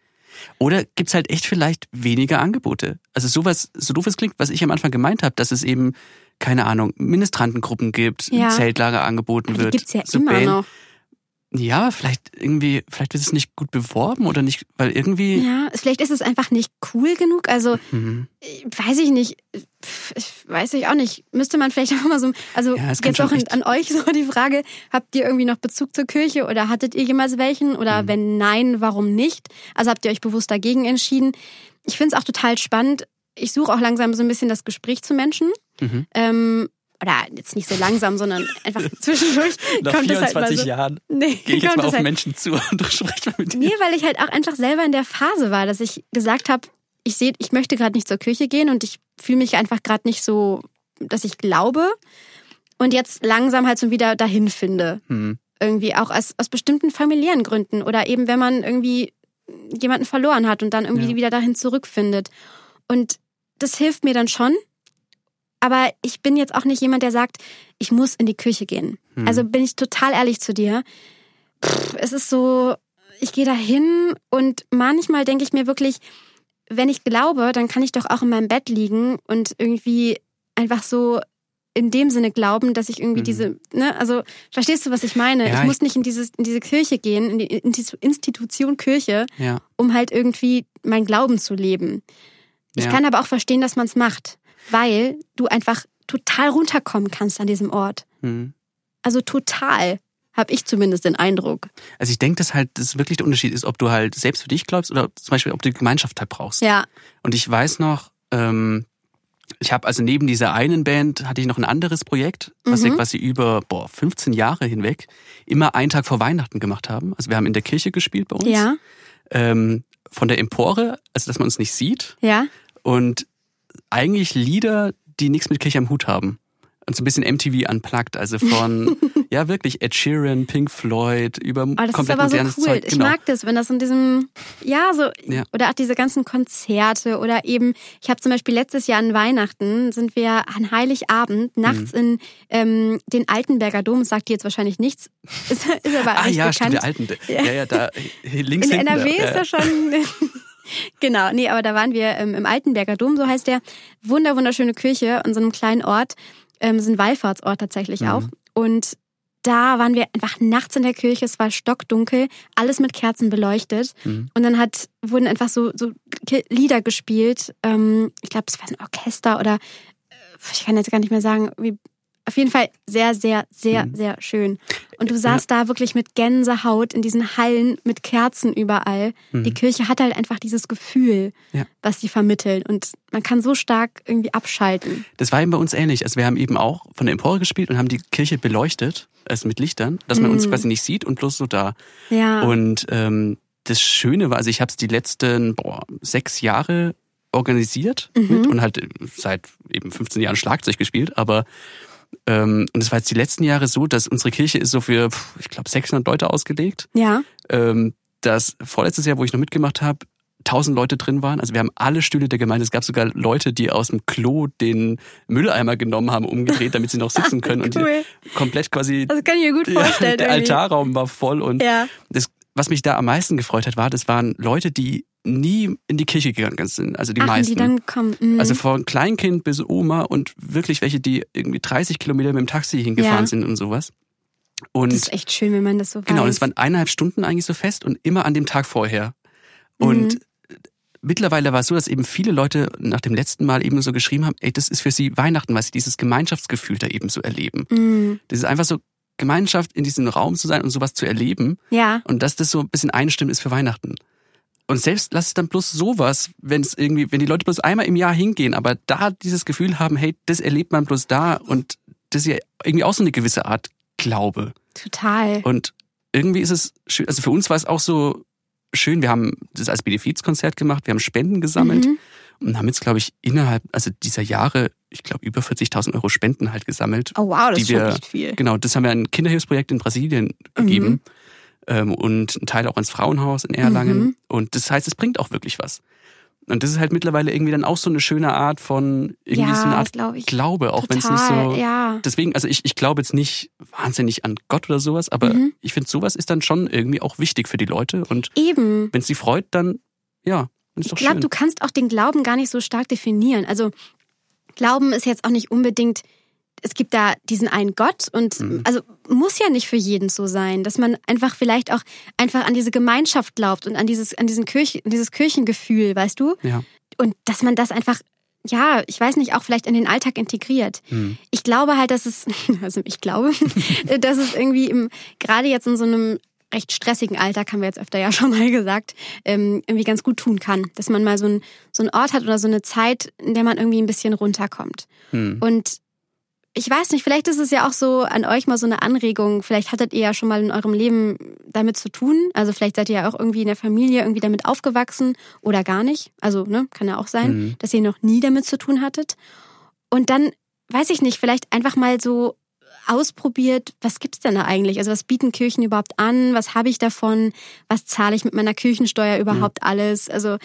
oder gibt's halt echt vielleicht weniger Angebote? Also sowas, so doof es klingt, was ich am Anfang gemeint habe, dass es eben, keine Ahnung, Ministrantengruppen gibt, Ja. Zeltlager angeboten die wird. gibt's ja so immer Band- noch. Ja, vielleicht irgendwie, vielleicht wird es nicht gut beworben oder nicht, weil irgendwie, Ja, vielleicht ist es einfach nicht cool genug. Also, Mhm. weiß ich nicht. Ich weiß ich auch nicht. Müsste man vielleicht auch mal so, also Ja, jetzt auch an, euch so die Frage, habt ihr irgendwie noch Bezug zur Kirche oder hattet ihr jemals welchen? Oder Mhm. wenn nein, warum nicht? Also habt ihr euch bewusst dagegen entschieden? Ich finde es auch total spannend. Ich suche auch langsam so ein bisschen das Gespräch zu Menschen. Mhm. Ähm, oder jetzt nicht so langsam, sondern einfach zwischendurch nach kommt es halt 24 mal so. Jahren Nee, gehe ich jetzt mal auf halt Menschen zu und spreche mit dir. Nee, weil ich halt auch einfach selber in der Phase war, dass ich gesagt habe, ich sehe, ich möchte gerade nicht zur Kirche gehen und ich fühle mich einfach gerade nicht so, dass ich glaube und jetzt langsam halt so wieder dahin finde. Hm. Irgendwie auch aus, aus bestimmten familiären Gründen oder eben wenn man irgendwie jemanden verloren hat und dann irgendwie Ja. wieder dahin zurückfindet. Und das hilft mir dann schon. Aber ich bin jetzt auch nicht jemand, der sagt, ich muss in die Kirche gehen. Hm. Also bin ich total ehrlich zu dir. Pff, es ist so, ich gehe da hin und manchmal denke ich mir wirklich, wenn ich glaube, dann kann ich doch auch in meinem Bett liegen und irgendwie einfach so in dem Sinne glauben, dass ich irgendwie Mhm. diese, ne, also verstehst du, was ich meine? Ja, ich muss nicht in dieses, in diese Kirche gehen, in die Institution Kirche, Ja. um halt irgendwie mein Glauben zu leben. Ich Ja. kann aber auch verstehen, dass man es macht, weil du einfach total runterkommen kannst an diesem Ort. Hm. Also total, habe ich zumindest den Eindruck. Also ich denke, dass halt das wirklich der Unterschied ist, ob du halt selbst für dich glaubst oder zum Beispiel, ob du die Gemeinschaft halt brauchst. Ja, Und ich weiß noch, ähm, ich habe also neben dieser einen Band hatte ich noch ein anderes Projekt, was wir Mhm. quasi über boah, 15 Jahre hinweg immer einen Tag vor Weihnachten gemacht haben. Also wir haben in der Kirche gespielt bei uns. ja, Ähm, von der Empore, also dass man uns nicht sieht. ja. Und eigentlich Lieder, die nichts mit Kirche am Hut haben. Und so ein bisschen MTV unplugged, also von, ja wirklich, Ed Sheeran, Pink Floyd, über Aber das ist komplett aber so cool. Zeug. Ich Genau. mag das, wenn das in diesem, ja, so, Ja. oder auch diese ganzen Konzerte oder eben, ich habe zum Beispiel letztes Jahr an Weihnachten sind wir an Heiligabend nachts Mhm. in ähm, den Altenberger Dom, sagt dir jetzt wahrscheinlich nichts, ist, ist aber Ah ja, bekannt. stimmt, der alten. Ja, ja, da links In hinten. NRW da, ist das schon. genau, nee, aber da waren wir ähm, im Altenberger Dom, so heißt der. Wunder, wunderschöne Kirche in so einem kleinen Ort. Ähm, ist ein Wallfahrtsort tatsächlich Mhm. auch. Und da waren wir einfach nachts in der Kirche, es war stockdunkel, alles mit Kerzen beleuchtet. Mhm. Und dann hat, wurden einfach so, so Lieder gespielt. Ähm, ich glaube, es war ein Orchester oder äh, ich kann jetzt gar nicht mehr sagen, wie. Auf jeden Fall sehr, sehr, sehr, Mhm. sehr schön. Und du saßt da wirklich mit Gänsehaut in diesen Hallen mit Kerzen überall. Die Kirche hat halt einfach dieses Gefühl, Mhm. Ja. was sie vermitteln. Und man kann so stark irgendwie abschalten. Das war eben bei uns ähnlich. Also wir haben eben auch von der Empore gespielt und haben die Kirche beleuchtet, also mit Lichtern, dass man uns Mhm. quasi nicht sieht und bloß so da. Ja. Und ähm, das Schöne war, also ich habe es die letzten boah, sechs Jahre organisiert mit und halt seit eben 15 Jahren Schlagzeug gespielt, aber und es war jetzt die letzten Jahre so, dass unsere Kirche ist so für, ich glaube, 600 Leute ausgelegt. Ja. Ähm, das vorletztes Jahr, wo ich noch mitgemacht habe, 1000 Leute drin waren. Also wir haben alle Stühle der Gemeinde. Es gab sogar Leute, die aus dem Klo den Mülleimer genommen haben, umgedreht, damit sie noch sitzen können. Und Cool. die komplett quasi Das kann ich mir gut vorstellen. ja, der irgendwie. Altarraum war voll. Und Ja. das, was mich da am meisten gefreut hat, war, das waren Leute, die nie in die Kirche gegangen sind. Also die Ach, meisten. die dann kommen. mhm. Also von Kleinkind bis Oma und wirklich welche, die irgendwie 30 Kilometer mit dem Taxi hingefahren Ja. sind und sowas. Und das ist echt schön, wenn man das so genau, und weiß. es waren eineinhalb Stunden eigentlich so fest und immer an dem Tag vorher. Und Mhm. mittlerweile war es so, dass eben viele Leute nach dem letzten Mal eben so geschrieben haben, ey, das ist für sie Weihnachten, weil sie dieses Gemeinschaftsgefühl da eben so erleben. Mhm. Das ist einfach so Gemeinschaft in diesem Raum zu sein und sowas zu erleben Ja. und dass das so ein bisschen einstimmt ist für Weihnachten. Und selbst lass es dann bloß sowas, wenn es irgendwie, wenn die Leute bloß einmal im Jahr hingehen, aber da dieses Gefühl haben, hey, das erlebt man bloß da und das ist ja irgendwie auch so eine gewisse Art Glaube. Total. Und irgendwie ist es schön, also für uns war es auch so schön, wir haben das als Benefizkonzert gemacht, wir haben Spenden gesammelt Mhm. und haben jetzt, glaube ich, innerhalb, also dieser Jahre, ich glaube, über 40.000 Euro Spenden halt gesammelt. Oh wow, das ist wir- echt viel. Genau, das haben wir ein Kinderhilfsprojekt in Brasilien gegeben ähm, und ein Teil auch ans Frauenhaus in Erlangen. Mhm. Und das heißt, es bringt auch wirklich was. Und das ist halt mittlerweile irgendwie dann auch so eine schöne Art von irgendwie Ja, so eine Art glaub ich. Glaube, auch wenn es nicht so. ja. Deswegen, also ich, ich glaube jetzt nicht wahnsinnig an Gott oder sowas, aber Mhm. ich finde, sowas ist dann schon irgendwie auch wichtig für die Leute. Und Eben. wenn es sie freut, dann ja, dann ist Ich doch glaube, schön. du kannst auch den Glauben gar nicht so stark definieren. Also Glauben ist jetzt auch nicht unbedingt, es gibt da diesen einen Gott und Mhm. also muss ja nicht für jeden so sein, dass man einfach vielleicht auch einfach an diese Gemeinschaft glaubt und an dieses, an diesen Kirche, dieses Kirchengefühl, weißt du? ja. Und dass man das einfach, ja, ich weiß nicht, auch vielleicht in den Alltag integriert. Hm. Ich glaube halt, dass es, also ich glaube, dass es irgendwie im, gerade jetzt in so einem recht stressigen Alltag, haben wir jetzt öfter ja schon mal gesagt, ähm, irgendwie ganz gut tun kann. Dass man mal so, ein, so einen Ort hat oder so eine Zeit, in der man irgendwie ein bisschen runterkommt. Hm. Und ich weiß nicht, vielleicht ist es ja auch so an euch mal so eine Anregung. Vielleicht hattet ihr ja schon mal in eurem Leben damit zu tun. Also vielleicht seid ihr ja auch irgendwie in der Familie irgendwie damit aufgewachsen oder gar nicht. Also, ne, kann ja auch sein, Mhm. dass ihr noch nie damit zu tun hattet. Und dann, weiß ich nicht, vielleicht einfach mal so ausprobiert, was gibt's denn da eigentlich? Also was bieten Kirchen überhaupt an? Was habe ich davon? Was zahle ich mit meiner Kirchensteuer überhaupt alles? Also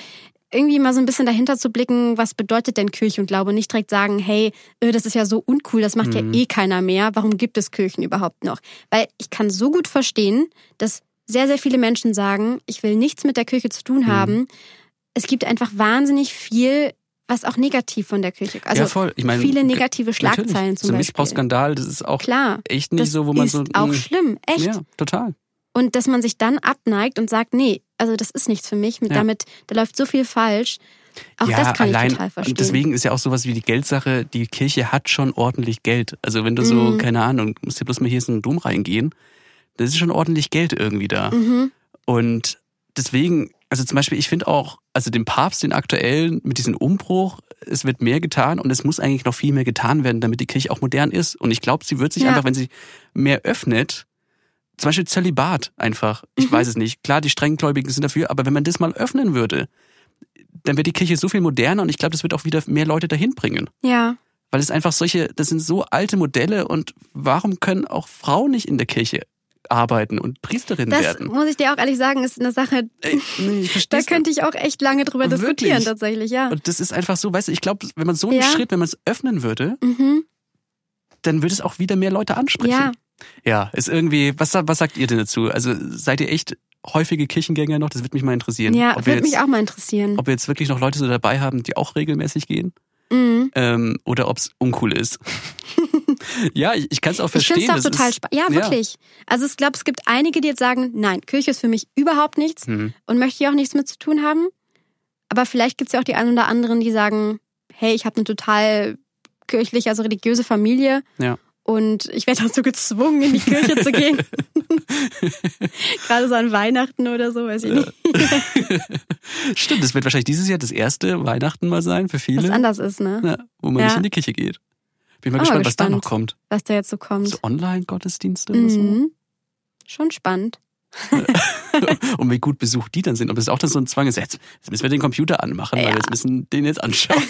irgendwie mal so ein bisschen dahinter zu blicken, was bedeutet denn Kirche und Glaube? Nicht direkt sagen, hey, äh, das ist ja so uncool, das macht Mhm. ja eh keiner mehr. Warum gibt es Kirchen überhaupt noch? Weil ich kann so gut verstehen, dass sehr, sehr viele Menschen sagen, ich will nichts mit der Kirche zu tun Mhm. haben. Es gibt einfach wahnsinnig viel, was auch negativ von der Kirche, also ja, voll. Ich meine, viele negative Schlagzeilen zum so ein Beispiel. Missbrauchsskandal, das ist auch Klar, echt nicht das so, wo man ist so. auch mm, schlimm, echt. Ja, total. Und dass man sich dann abneigt und sagt, nee, also das ist nichts für mich. Mit Ja. damit, da läuft so viel falsch. Auch ja, das kann allein, ich total verstehen. Und deswegen ist ja auch sowas wie die Geldsache, die Kirche hat schon ordentlich Geld. Also wenn du so, Mhm. keine Ahnung, musst ja bloß mal hier in den Dom reingehen, das ist schon ordentlich Geld irgendwie da. mhm. Und deswegen, also zum Beispiel, ich finde auch, also den Papst, den aktuellen, mit diesem Umbruch, es wird mehr getan und es muss eigentlich noch viel mehr getan werden, damit die Kirche auch modern ist. Und ich glaube, sie wird sich Ja. einfach, wenn sie mehr öffnet, zum Beispiel Zölibat einfach. Ich Mhm. weiß es nicht. Klar, die Strenggläubigen sind dafür, aber wenn man das mal öffnen würde, dann wird die Kirche so viel moderner und ich glaube, das wird auch wieder mehr Leute dahin bringen. Ja, Weil es einfach solche, das sind so alte Modelle und warum können auch Frauen nicht in der Kirche arbeiten und Priesterin das werden? muss ich dir auch ehrlich sagen, ist eine Sache, Ey, nee, da könnte ich auch echt lange drüber Wirklich? diskutieren tatsächlich, ja. Und das ist einfach so, weißt du, ich glaube, wenn man so einen Ja. Schritt, wenn man es öffnen würde, Mhm. dann würde es auch wieder mehr Leute ansprechen. Ja, Ja, ist irgendwie, was, was sagt ihr denn dazu? Also seid ihr echt häufige Kirchengänger noch? Das würde mich mal interessieren. ja, würde mich auch mal interessieren. ob wir jetzt wirklich noch Leute so dabei haben, die auch regelmäßig gehen. Mhm. Ähm, oder ob es uncool ist. ja, ich, ich kann es auch Ich verstehen. finde es auch total spannend. Ja, wirklich. Also ich glaube, es gibt einige, die jetzt sagen, nein, Kirche ist für mich überhaupt nichts Hm. und möchte ich auch nichts mit zu tun haben. Aber vielleicht gibt es ja auch die einen oder anderen, die sagen, hey, ich habe eine total kirchliche, also religiöse Familie. Ja. Und ich werde dazu gezwungen, in die Kirche zu gehen. Gerade so an Weihnachten oder so, weiß ich nicht. Stimmt, das wird wahrscheinlich dieses Jahr das erste Weihnachten mal sein für Was viele, anders ist, ne? ja, wo man Ja. nicht in die Kirche geht. Bin mal Ah, gespannt, was da gespannt. noch kommt. Was da jetzt so kommt. So Online-Gottesdienste oder so. Mhm. Schon spannend. und wie gut besucht die dann sind. Ob das auch dann so ein Zwang ist, jetzt, müssen wir den Computer anmachen, weil Ja. wir jetzt müssen den jetzt anschauen.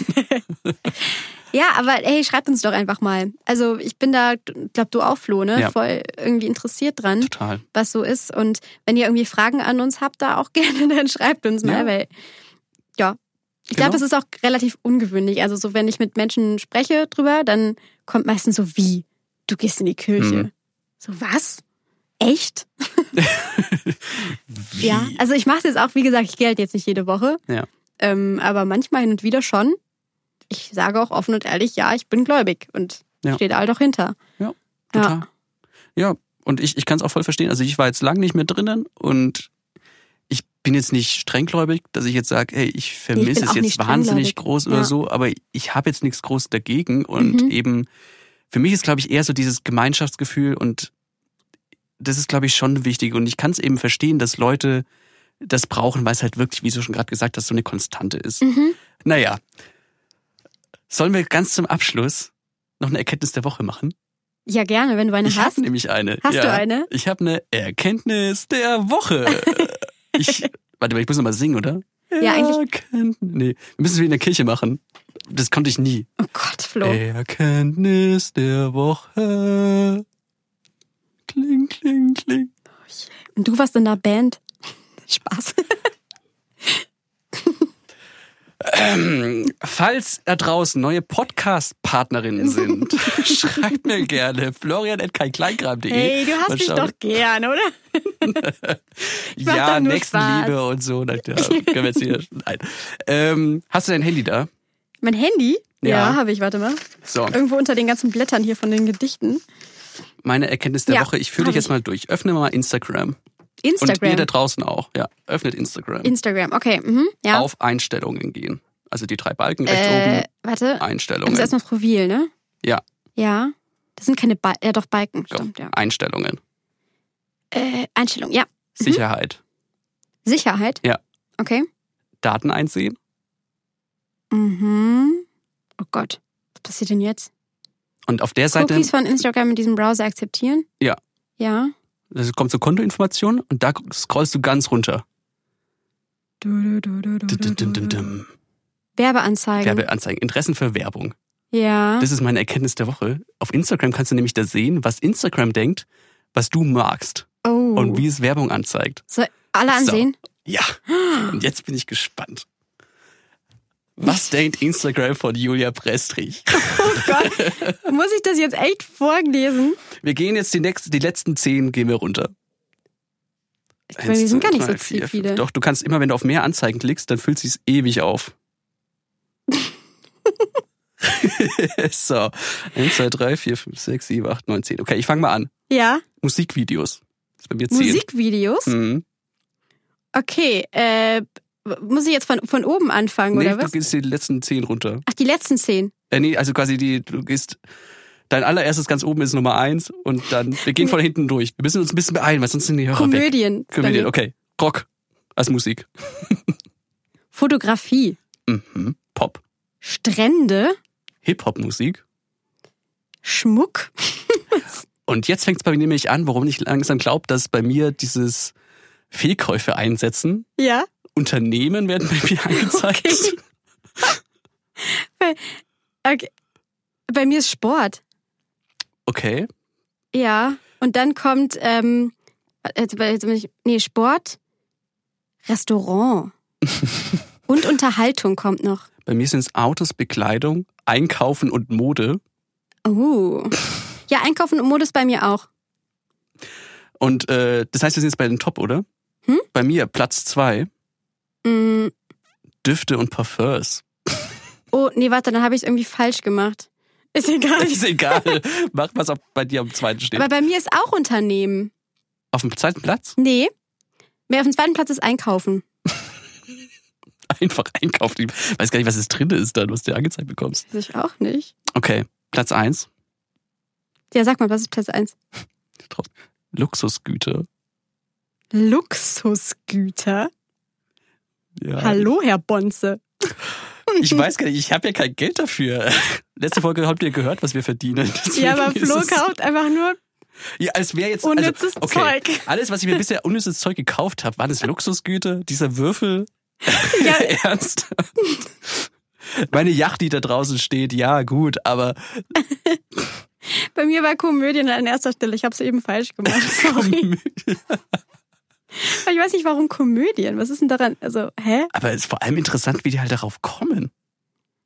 Ja, aber hey, schreibt uns doch einfach mal. Also ich bin da, ich glaube du auch, Flo, ne? Ja. Voll irgendwie interessiert dran, Total. was so ist. Und wenn ihr irgendwie Fragen an uns habt, da auch gerne, dann schreibt uns mal, Ja. weil ja. Ich glaube, Genau. es ist auch relativ ungewöhnlich. Also so, wenn ich mit Menschen spreche drüber, dann kommt meistens so wie, du gehst in die Kirche. Mhm. So, was? Echt? Wie? Ja. Also ich mache es jetzt auch, wie gesagt, ich gehe halt jetzt nicht jede Woche. Ja. Ähm, aber manchmal hin und wieder schon. Ich sage auch offen und ehrlich, ja, ich bin gläubig und Ja. stehe da halt auch hinter. Ja, Ja. total. Ja, und ich, ich kann es auch voll verstehen. Also ich war jetzt lang nicht mehr drinnen und ich bin jetzt nicht strenggläubig, dass ich jetzt sage, hey, ich vermisse es jetzt wahnsinnig groß oder Ja. so, aber ich habe jetzt nichts groß dagegen und Mhm. eben für mich ist, glaube ich, eher so dieses Gemeinschaftsgefühl und das ist, glaube ich, schon wichtig und ich kann es eben verstehen, dass Leute das brauchen, weil es halt wirklich, wie du schon gerade gesagt hast, so eine Konstante ist. Mhm. Naja, sollen wir ganz zum Abschluss noch eine Erkenntnis der Woche machen? Ja, gerne, wenn du eine Ich hast. habe nämlich eine. Hast ja. du eine? Ich habe eine Erkenntnis der Woche. ich, warte mal, ich muss noch mal singen, oder? Ja, eigentlich- Erkenntnis. Nee, wir müssen es wie in der Kirche machen. Das konnte ich nie. Oh Gott, Flo. Erkenntnis der Woche. Kling, kling, kling. Und du warst in der Band? Spaß. Falls da draußen neue Podcast-Partnerinnen sind, schreibt mir gerne florian.kleinkram.de. Hey, du hast mich doch gern, oder? Ja, Nächstenliebe und so. Na, ja, können wir jetzt hier. Nein. Ähm, hast du dein Handy da? Mein Handy? Ja. Ja, habe ich, warte mal. So, Irgendwo unter den ganzen Blättern hier von den Gedichten. meine Erkenntnis der Ja, Woche. Ich führe dich jetzt ich. mal durch. Öffne mal Instagram. Und Instagram. ihr da draußen auch. Ja, öffnet Instagram. Instagram, okay. Mhm, ja. Auf Einstellungen gehen. Also die drei Balken rechts äh, oben. warte. Das Einstellungen. ist erstmal Profil, ne? Ja. Ja. Das sind keine Balken. Ja, doch, Balken. Go. Stimmt, ja. Einstellungen. Äh, Einstellung, ja. Sicherheit. Sicherheit. Ja. Okay. Daten einsehen. Mhm. Oh Gott. Was passiert denn jetzt? Und auf der Seite Cookies von Instagram in diesem Browser akzeptieren? Ja. Ja. Das kommt zur Kontoinformation und da scrollst du ganz runter. Du, du, du. Werbeanzeigen. Werbeanzeigen. Interessen für Werbung. Ja. Das ist meine Erkenntnis der Woche. Auf Instagram kannst du nämlich da sehen, was Instagram denkt, was du magst oh. und wie es Werbung anzeigt. Soll alle ansehen? Ja. Und jetzt bin ich gespannt. Was denkt Instagram von Julia Prestrich? Muss ich das jetzt echt vorlesen? Wir gehen jetzt die nächsten, die letzten zehn gehen wir runter. Bei mir sind gar nicht so vier, viele. fünf. Doch, du kannst immer, wenn du auf mehr Anzeigen klickst, dann füllt sich's ewig auf. so. 1, 2, 3, 4, 5, 6, 7, 8, 9, 10. Okay, ich fange mal an. Ja. Musikvideos. Das ist bei mir 10. Musikvideos? Mhm. Okay. Äh, muss ich jetzt von, von oben anfangen, Nee, oder du was? gehst die letzten 10 runter. Ach, die letzten zehn. Äh, nee, also quasi die, du gehst, dein allererstes ganz oben ist Nummer 1 und dann, wir gehen von hinten durch. Wir müssen uns ein bisschen beeilen, weil sonst sind die Hörer weg. Komödien. Komödien, Bei mir. okay. Rock als Musik. Fotografie. Mhm. Pop. Strände. Hip-Hop-Musik. Schmuck. Und jetzt fängt es bei mir nämlich an, warum ich langsam glaube, dass bei mir dieses Fehlkäufe einsetzen. Ja. Unternehmen werden bei mir angezeigt. Okay. okay. Bei mir ist Sport. Okay. Ja. Und dann kommt, ähm, jetzt, jetzt bin ich, nee, Sport, Restaurant. Und Unterhaltung kommt noch. Bei mir sind es Autos, Bekleidung, Einkaufen und Mode. Oh. Ja, Einkaufen und Mode ist bei mir auch. Und äh, das heißt, wir sind jetzt bei den Top, oder? Hm? Bei mir Platz zwei Mm, Düfte und Parfums. oh, nee, warte, dann habe ich es irgendwie falsch gemacht. Ist egal. Ist egal. Mach was auf, bei dir am zweiten steht. Aber bei mir ist auch Unternehmen. auf dem zweiten Platz Nee. Mehr auf dem zweiten Platz ist Einkaufen. einfach einkaufen. Ich weiß gar nicht, was es drin ist dann, was du angezeigt bekommst. Weiß ich auch nicht. Okay, Platz eins Ja, sag mal, was ist Platz 1? Luxusgüter. Luxusgüter. Ja. Hallo, Herr Bonze. Ich weiß gar nicht, ich habe ja kein Geld dafür. Letzte Folge habt ihr gehört, was wir verdienen. Deswegen Ja, aber Flo es- kauft einfach nur Ja, als wäre jetzt Unnützes also, okay, Zeug. Alles, was ich mir bisher unnützes Zeug gekauft habe, waren das Luxusgüter, dieser Würfel. Ja. Ernst? Meine Yacht, die da draußen steht, ja, gut, aber Bei mir war Komödien an erster Stelle. Ich habe es eben falsch gemacht. Sorry. Ich weiß nicht, warum Komödien. Was ist denn daran? Also, hä? aber es ist vor allem interessant, wie die halt darauf kommen.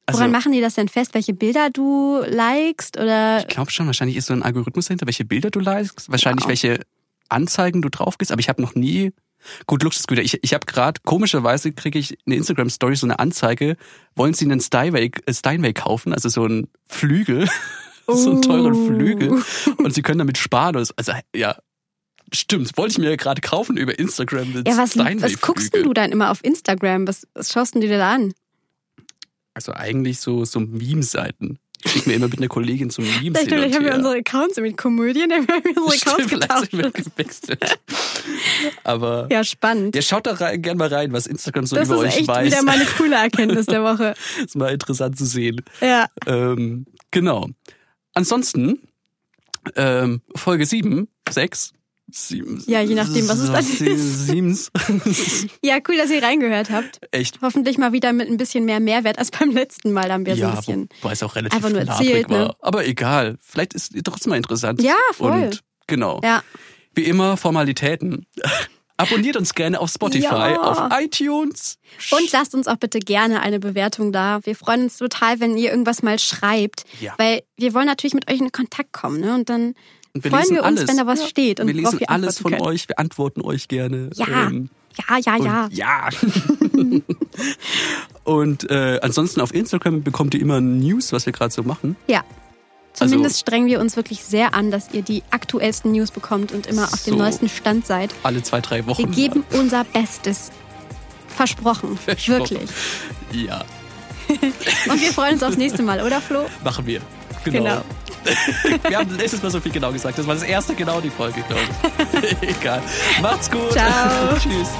Also, Woran machen die das denn fest? Welche Bilder du likest? Oder ich glaube schon, wahrscheinlich ist so ein Algorithmus dahinter, welche Bilder du likest, wahrscheinlich Wow. welche Anzeigen du drauf gehst, aber ich habe noch nie Gut, Luxusgüter. Ich, ich habe gerade, komischerweise kriege ich eine Instagram-Story, so eine Anzeige, wollen Sie einen Steinway, äh, Steinway kaufen, also so einen Flügel, so einen teuren Oh. Flügel und Sie können damit sparen. Also ja, stimmt, wollte ich mir ja gerade kaufen über Instagram. Ja, was, was guckst du dann immer auf Instagram? Was, was schaust du dir da an? Also eigentlich so, so Meme-Seiten. Ich schicke mir immer mit einer Kollegin so Memes Vielleicht, haben wir unsere Accounts mit Komödien, haben wir unsere Accounts Stimmt, vielleicht sind wir getauscht. gewechselt. Aber Ja, spannend. ja, schaut da rein, gerne mal rein, was Instagram so das über ist euch echt weiß. wieder meine coole Erkenntnis der Woche. ist mal interessant zu sehen. Ja. Ähm, genau. Ansonsten, ähm, Folge 7, 6, 7. Ja, je nachdem, was es dann ist. Ja, cool, dass ihr reingehört habt. Echt. Hoffentlich mal wieder mit ein bisschen mehr Mehrwert als beim letzten Mal. Da haben wir so ein Ja, bisschen. wobei es auch relativ einfach nur erzählt, war. ne? Aber egal. Vielleicht ist es trotzdem mal interessant. Ja, voll. Und genau. Ja. Wie immer, Formalitäten. Abonniert uns gerne auf Spotify, Ja. auf iTunes. Und lasst uns auch bitte gerne eine Bewertung da. Wir freuen uns total, wenn ihr irgendwas mal schreibt. Ja. Weil wir wollen natürlich mit euch in Kontakt kommen. Ne? Und dann Und wir freuen lesen wir uns, alles. wenn da was steht. Und wir lesen wir alles von können. euch. Wir antworten euch gerne. Ja. Ähm, Ja, ja, ja. Und ja. und äh, ansonsten auf Instagram bekommt ihr immer News, was wir gerade so machen. Ja. Zumindest Also- strengen wir uns wirklich sehr an, dass ihr die aktuellsten News bekommt und immer auf dem So. neuesten Stand seid. Alle zwei, drei Wochen. Wir geben unser Bestes. Versprochen. Versprochen. Wirklich. Ja, Und wir freuen uns aufs nächste Mal, oder Flo? machen wir. Genau. Genau. Wir haben letztes Mal so viel genau gesagt. Das war das erste genau die Folge, glaube ich. Egal. Macht's gut. Ciao. Tschüss.